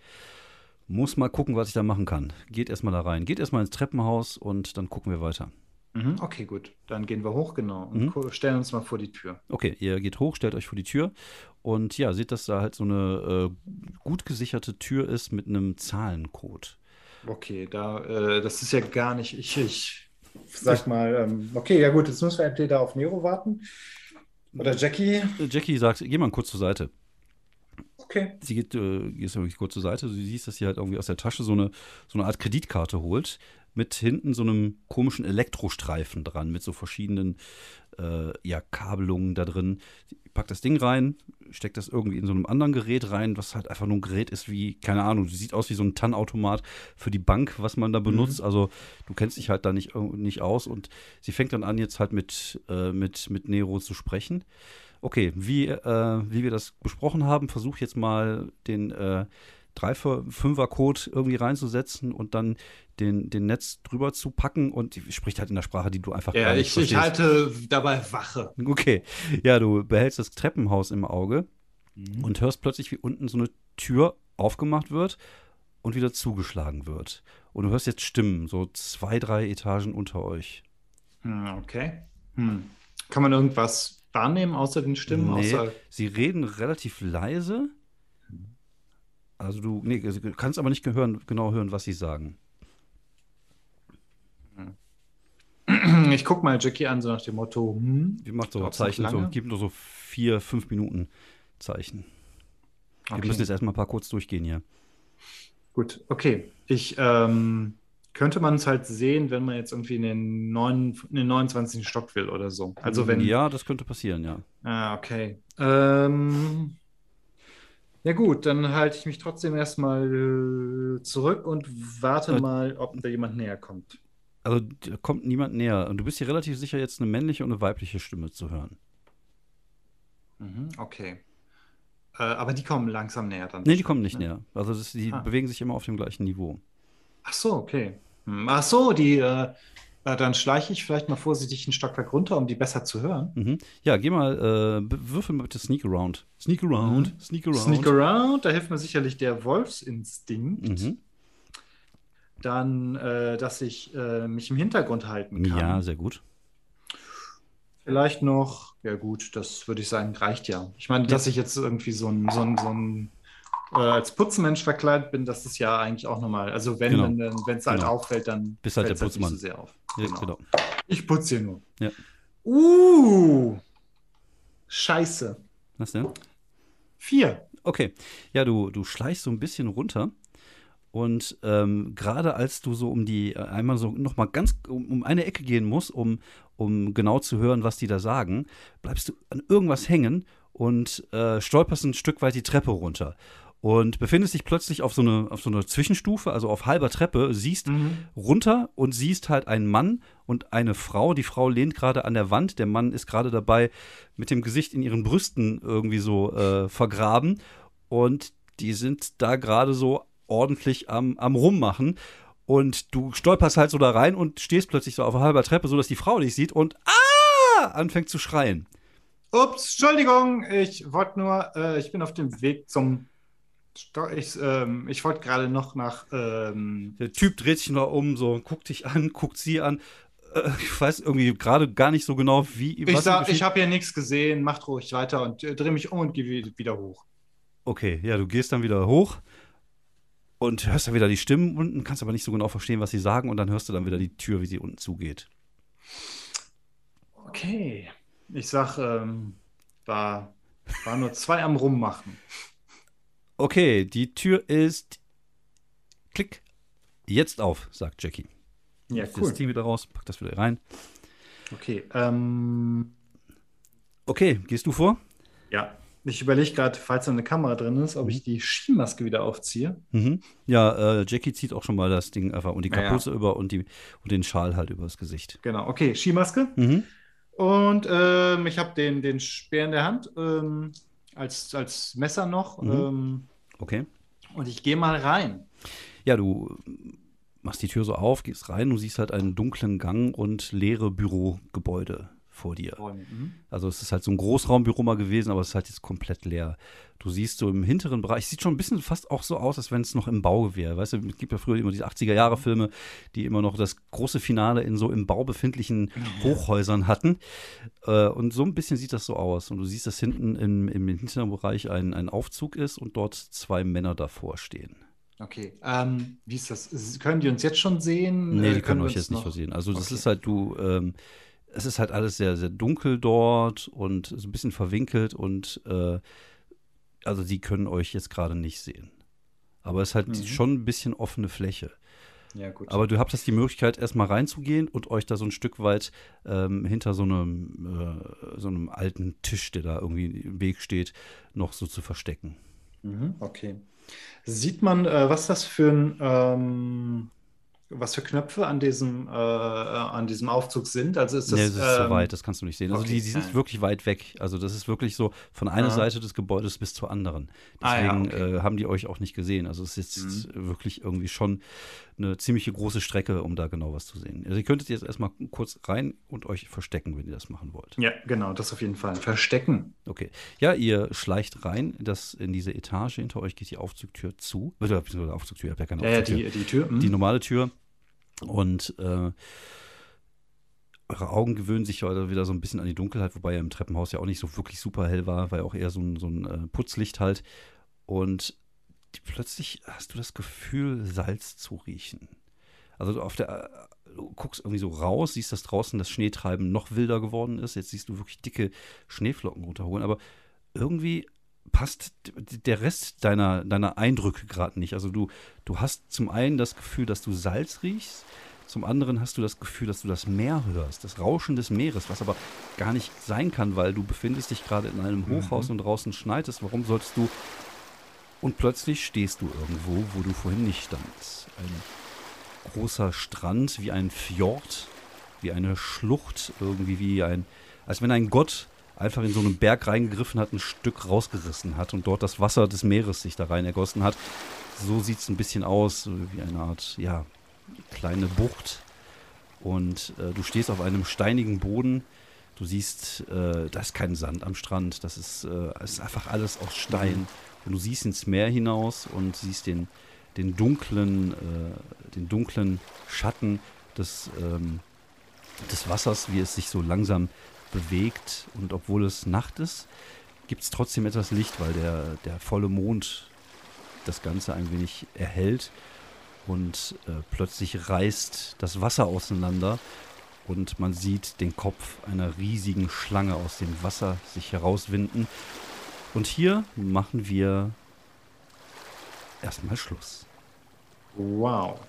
muss mal gucken, was ich da machen kann. Geht erstmal da rein. Geht erstmal ins Treppenhaus und dann gucken wir weiter. Mhm, okay, gut. Dann gehen wir hoch, genau, und Mhm. stellen uns mal vor die Tür. Okay, ihr geht hoch, stellt euch vor die Tür und ja, seht, dass da halt so eine äh, gut gesicherte Tür ist mit einem Zahlencode. Okay, da, äh, das ist ja gar nicht, ich, ich sag mal, ähm, okay, ja gut, jetzt müssen wir entweder auf Nero warten oder Jackie. Äh, Jackie sagt, geh mal kurz zur Seite. Okay. Sie geht, äh, geht wirklich kurz zur Seite. Du siehst, dass sie halt irgendwie aus der Tasche so eine, so eine Art Kreditkarte holt. Mit hinten so einem komischen Elektrostreifen dran, mit so verschiedenen äh, ja, Kabelungen da drin. Sie packt das Ding rein, steckt das irgendwie in so einem anderen Gerät rein, was halt einfach nur ein Gerät ist wie, keine Ahnung, sieht aus wie so ein TAN-Automat für die Bank, was man da benutzt. Also du kennst dich halt da nicht, irg- nicht aus und sie fängt dann an, jetzt halt mit, äh, mit, mit Nero zu sprechen. Okay, wie, äh, wie wir das besprochen haben, versuch jetzt mal den äh, 3-5er-Code irgendwie reinzusetzen und dann den, den Netz drüber zu packen und die spricht halt in der Sprache, die du einfach Ja, gar nicht ich, ich verstehst. halte dabei Wache. Okay, ja, du behältst das Treppenhaus im Auge und hörst plötzlich, wie unten so eine Tür aufgemacht wird und wieder zugeschlagen wird. Und du hörst jetzt Stimmen, so zwei, drei Etagen unter euch. Hm, okay. Hm. Kann man irgendwas wahrnehmen außer den Stimmen? Nee, Außer, sie reden relativ leise. Also du, nee, du kannst aber nicht gehören, genau hören, was sie sagen. Ich guck mal Jackie an, so nach dem Motto, hm, Wie macht so Zeichen, so, gibt nur so vier, fünf Minuten Zeichen. Wir okay. müssen jetzt erstmal ein paar kurz durchgehen hier. Gut, okay. Ich ähm, könnte man es halt sehen, wenn man jetzt irgendwie in den, neun, in den 29. Stock will oder so. Also wenn. Ja, das könnte passieren, ja. Ah, okay. Ähm, ja gut, dann halte ich mich trotzdem erstmal äh, zurück und warte Äh, mal, ob da jemand näher kommt. Also da kommt niemand näher. Und du bist hier relativ sicher, jetzt eine männliche und eine weibliche Stimme zu hören. Mhm, okay. Äh, aber die kommen langsam näher dann. Nee, die kommen nicht ne? näher. Also das, die Ah. bewegen sich immer auf dem gleichen Niveau. Ach so, okay. Hm, Ach so, die, äh, dann schleiche ich vielleicht mal vorsichtig ein Stockwerk runter, um die besser zu hören. Mhm. Ja, geh mal, äh, würfel mal bitte Sneak Around. Sneak Around, Sneak Around. Sneak around, da hilft mir sicherlich der Wolfsinstinkt. Mhm. Dann, äh, dass ich äh, mich im Hintergrund halten kann. Ja, sehr gut. Vielleicht noch, ja gut, das würde ich sagen, reicht ja. Ich meine, dass ich jetzt irgendwie so ein, so ein, so ein äh, als Putzmensch verkleidet bin, das ist ja eigentlich auch normal. Also wenn Genau. wenn es halt Genau. auffällt, dann Bist halt der nicht Putzmann. so sehr auf. Ja, Genau. genau. Ich putze hier nur. Ja. Uh, scheiße. Was denn? Vier. Okay. Ja, du, du schleichst so ein bisschen runter. Und ähm, gerade als du so um die, äh, einmal so nochmal ganz um, um eine Ecke gehen musst, um, um genau zu hören, was die da sagen, bleibst du an irgendwas hängen und äh, stolperst ein Stück weit die Treppe runter. Und befindest dich plötzlich auf so eine, auf so eine Zwischenstufe, also auf halber Treppe, siehst runter und siehst halt einen Mann und eine Frau. Die Frau lehnt gerade an der Wand, der Mann ist gerade dabei, mit dem Gesicht in ihren Brüsten irgendwie so äh, vergraben. Und die sind da gerade so ordentlich am, am Rummachen. Und du stolperst halt so da rein und stehst plötzlich so auf halber Treppe, so dass die Frau dich sieht und ah! anfängt zu schreien. Ups, Entschuldigung, ich wollte nur, äh, ich bin auf dem Weg zum. Sto ich ähm, ich wollte gerade noch nach. Ähm, Der Typ dreht sich noch um, so guckt dich an, guckt sie an. Äh, ich weiß irgendwie gerade gar nicht so genau, wie. ich sag, ich habe hier nichts gesehen, macht ruhig weiter und äh, dreh mich um und geh wi- wieder hoch. Okay, ja, du gehst dann wieder hoch und hörst dann wieder die Stimmen unten, kannst aber nicht so genau verstehen, was sie sagen und dann hörst du dann wieder die Tür, wie sie unten zugeht. Okay. Ich sag, ähm, war, war nur zwei am Rummachen. Okay, die Tür ist klick jetzt auf, sagt Jackie. Ja, cool. Das Team wieder raus, packt das wieder rein. Okay, ähm, Okay, gehst du vor? ja. Ich überlege gerade, falls da eine Kamera drin ist, ob ich die Skimaske wieder aufziehe. Mhm. Ja, äh, Jackie zieht auch schon mal das Ding einfach und die Ja, ja. Kapuze über und, die, und den Schal halt übers Gesicht. Genau, okay, Skimaske. Mhm. Und ähm, ich habe den, den Speer in der Hand ähm, als, als Messer noch. Mhm. Ähm, Okay. und ich gehe mal rein. Ja, du machst die Tür so auf, gehst rein, du siehst halt einen dunklen Gang und leere Bürogebäude vor dir. Mhm. Also es ist halt so ein Großraumbüro mal gewesen, aber es ist halt jetzt komplett leer. Du siehst so im hinteren Bereich, sieht schon ein bisschen fast auch so aus, als wenn es noch im Bau wäre. Weißt du, es gibt ja früher immer diese 80er-Jahre-Filme, die immer noch das große Finale in so im Bau befindlichen Hochhäusern hatten. Äh, und so ein bisschen sieht das so aus. Und du siehst, dass hinten im, im hinteren Bereich ein, ein Aufzug ist und dort zwei Männer davor stehen. Okay, ähm, wie ist das? Können die uns jetzt schon sehen? Nee, Äh, die können wir euch jetzt nicht noch- versehen. Also das Okay. ist halt, du, ähm, es ist halt alles sehr, sehr dunkel dort und so ein bisschen verwinkelt und äh, also die können euch jetzt gerade nicht sehen. Aber es ist halt Mhm. schon ein bisschen offene Fläche. Ja, gut. Aber du habt jetzt die Möglichkeit, erstmal reinzugehen und euch da so ein Stück weit ähm, hinter so einem, äh, so einem alten Tisch, der da irgendwie im Weg steht, noch so zu verstecken. Mhm, okay. Sieht man, äh, was das für ein, ähm, was für Knöpfe an diesem, äh, an diesem Aufzug sind? Also ist das, nee, das ist so ähm, weit, das kannst du nicht sehen. Also okay, die, die sind wirklich weit weg. Also das ist wirklich so von einer Aha. Seite des Gebäudes bis zur anderen. Ah, ja, Deswegen okay. Mhm. äh, haben die euch auch nicht gesehen. Also es ist jetzt wirklich irgendwie schon eine ziemliche große Strecke, um da genau was zu sehen. Also ihr könntet jetzt erstmal kurz rein und euch verstecken, wenn ihr das machen wollt. Ja, genau, das auf jeden Fall. Verstecken. Okay. Ja, ihr schleicht rein, das in diese Etage. Hinter euch geht die Aufzugtür zu. Oder beziehungsweise Aufzugtür, ihr habt ja keine Ja, ja, Aufzugtür die, die Tür. mhm. die normale Tür. Und äh, eure Augen gewöhnen sich ja wieder so ein bisschen an die Dunkelheit, wobei ja im Treppenhaus ja auch nicht so wirklich super hell war, war ja auch eher so ein, so ein äh, Putzlicht halt. Und die, plötzlich hast du das Gefühl, Salz zu riechen. Also auf der, äh, du guckst irgendwie so raus, siehst, dass draußen das Schneetreiben noch wilder geworden ist. Jetzt siehst du wirklich dicke Schneeflocken runterholen, aber irgendwie passt der Rest deiner, deiner Eindrücke gerade nicht. Also du, du hast zum einen das Gefühl, dass du Salz riechst, zum anderen hast du das Gefühl, dass du das Meer hörst, das Rauschen des Meeres, was aber gar nicht sein kann, weil du befindest dich gerade in einem Hochhaus und draußen schneit es. Warum solltest du... Und plötzlich stehst du irgendwo, wo du vorhin nicht standst. Ein großer Strand, wie ein Fjord, wie eine Schlucht, irgendwie wie ein, als wenn ein Gott einfach in so einen Berg reingegriffen hat, ein Stück rausgerissen hat und dort das Wasser des Meeres sich da rein ergossen hat. So sieht es ein bisschen aus, wie eine Art, ja, kleine Bucht. Und äh, du stehst auf einem steinigen Boden. Du siehst, äh, da ist kein Sand am Strand. Das ist, äh, ist einfach alles aus Stein. Und du siehst ins Meer hinaus und siehst den, den dunklen, äh, den dunklen Schatten des, ähm, des Wassers, wie es sich so langsam bewegt. Und obwohl es Nacht ist, gibt es trotzdem etwas Licht, weil der, der volle Mond das Ganze ein wenig erhält. Und äh, plötzlich reißt das Wasser auseinander und man sieht den Kopf einer riesigen Schlange aus dem Wasser sich herauswinden. Und hier machen wir erstmal Schluss. Wow.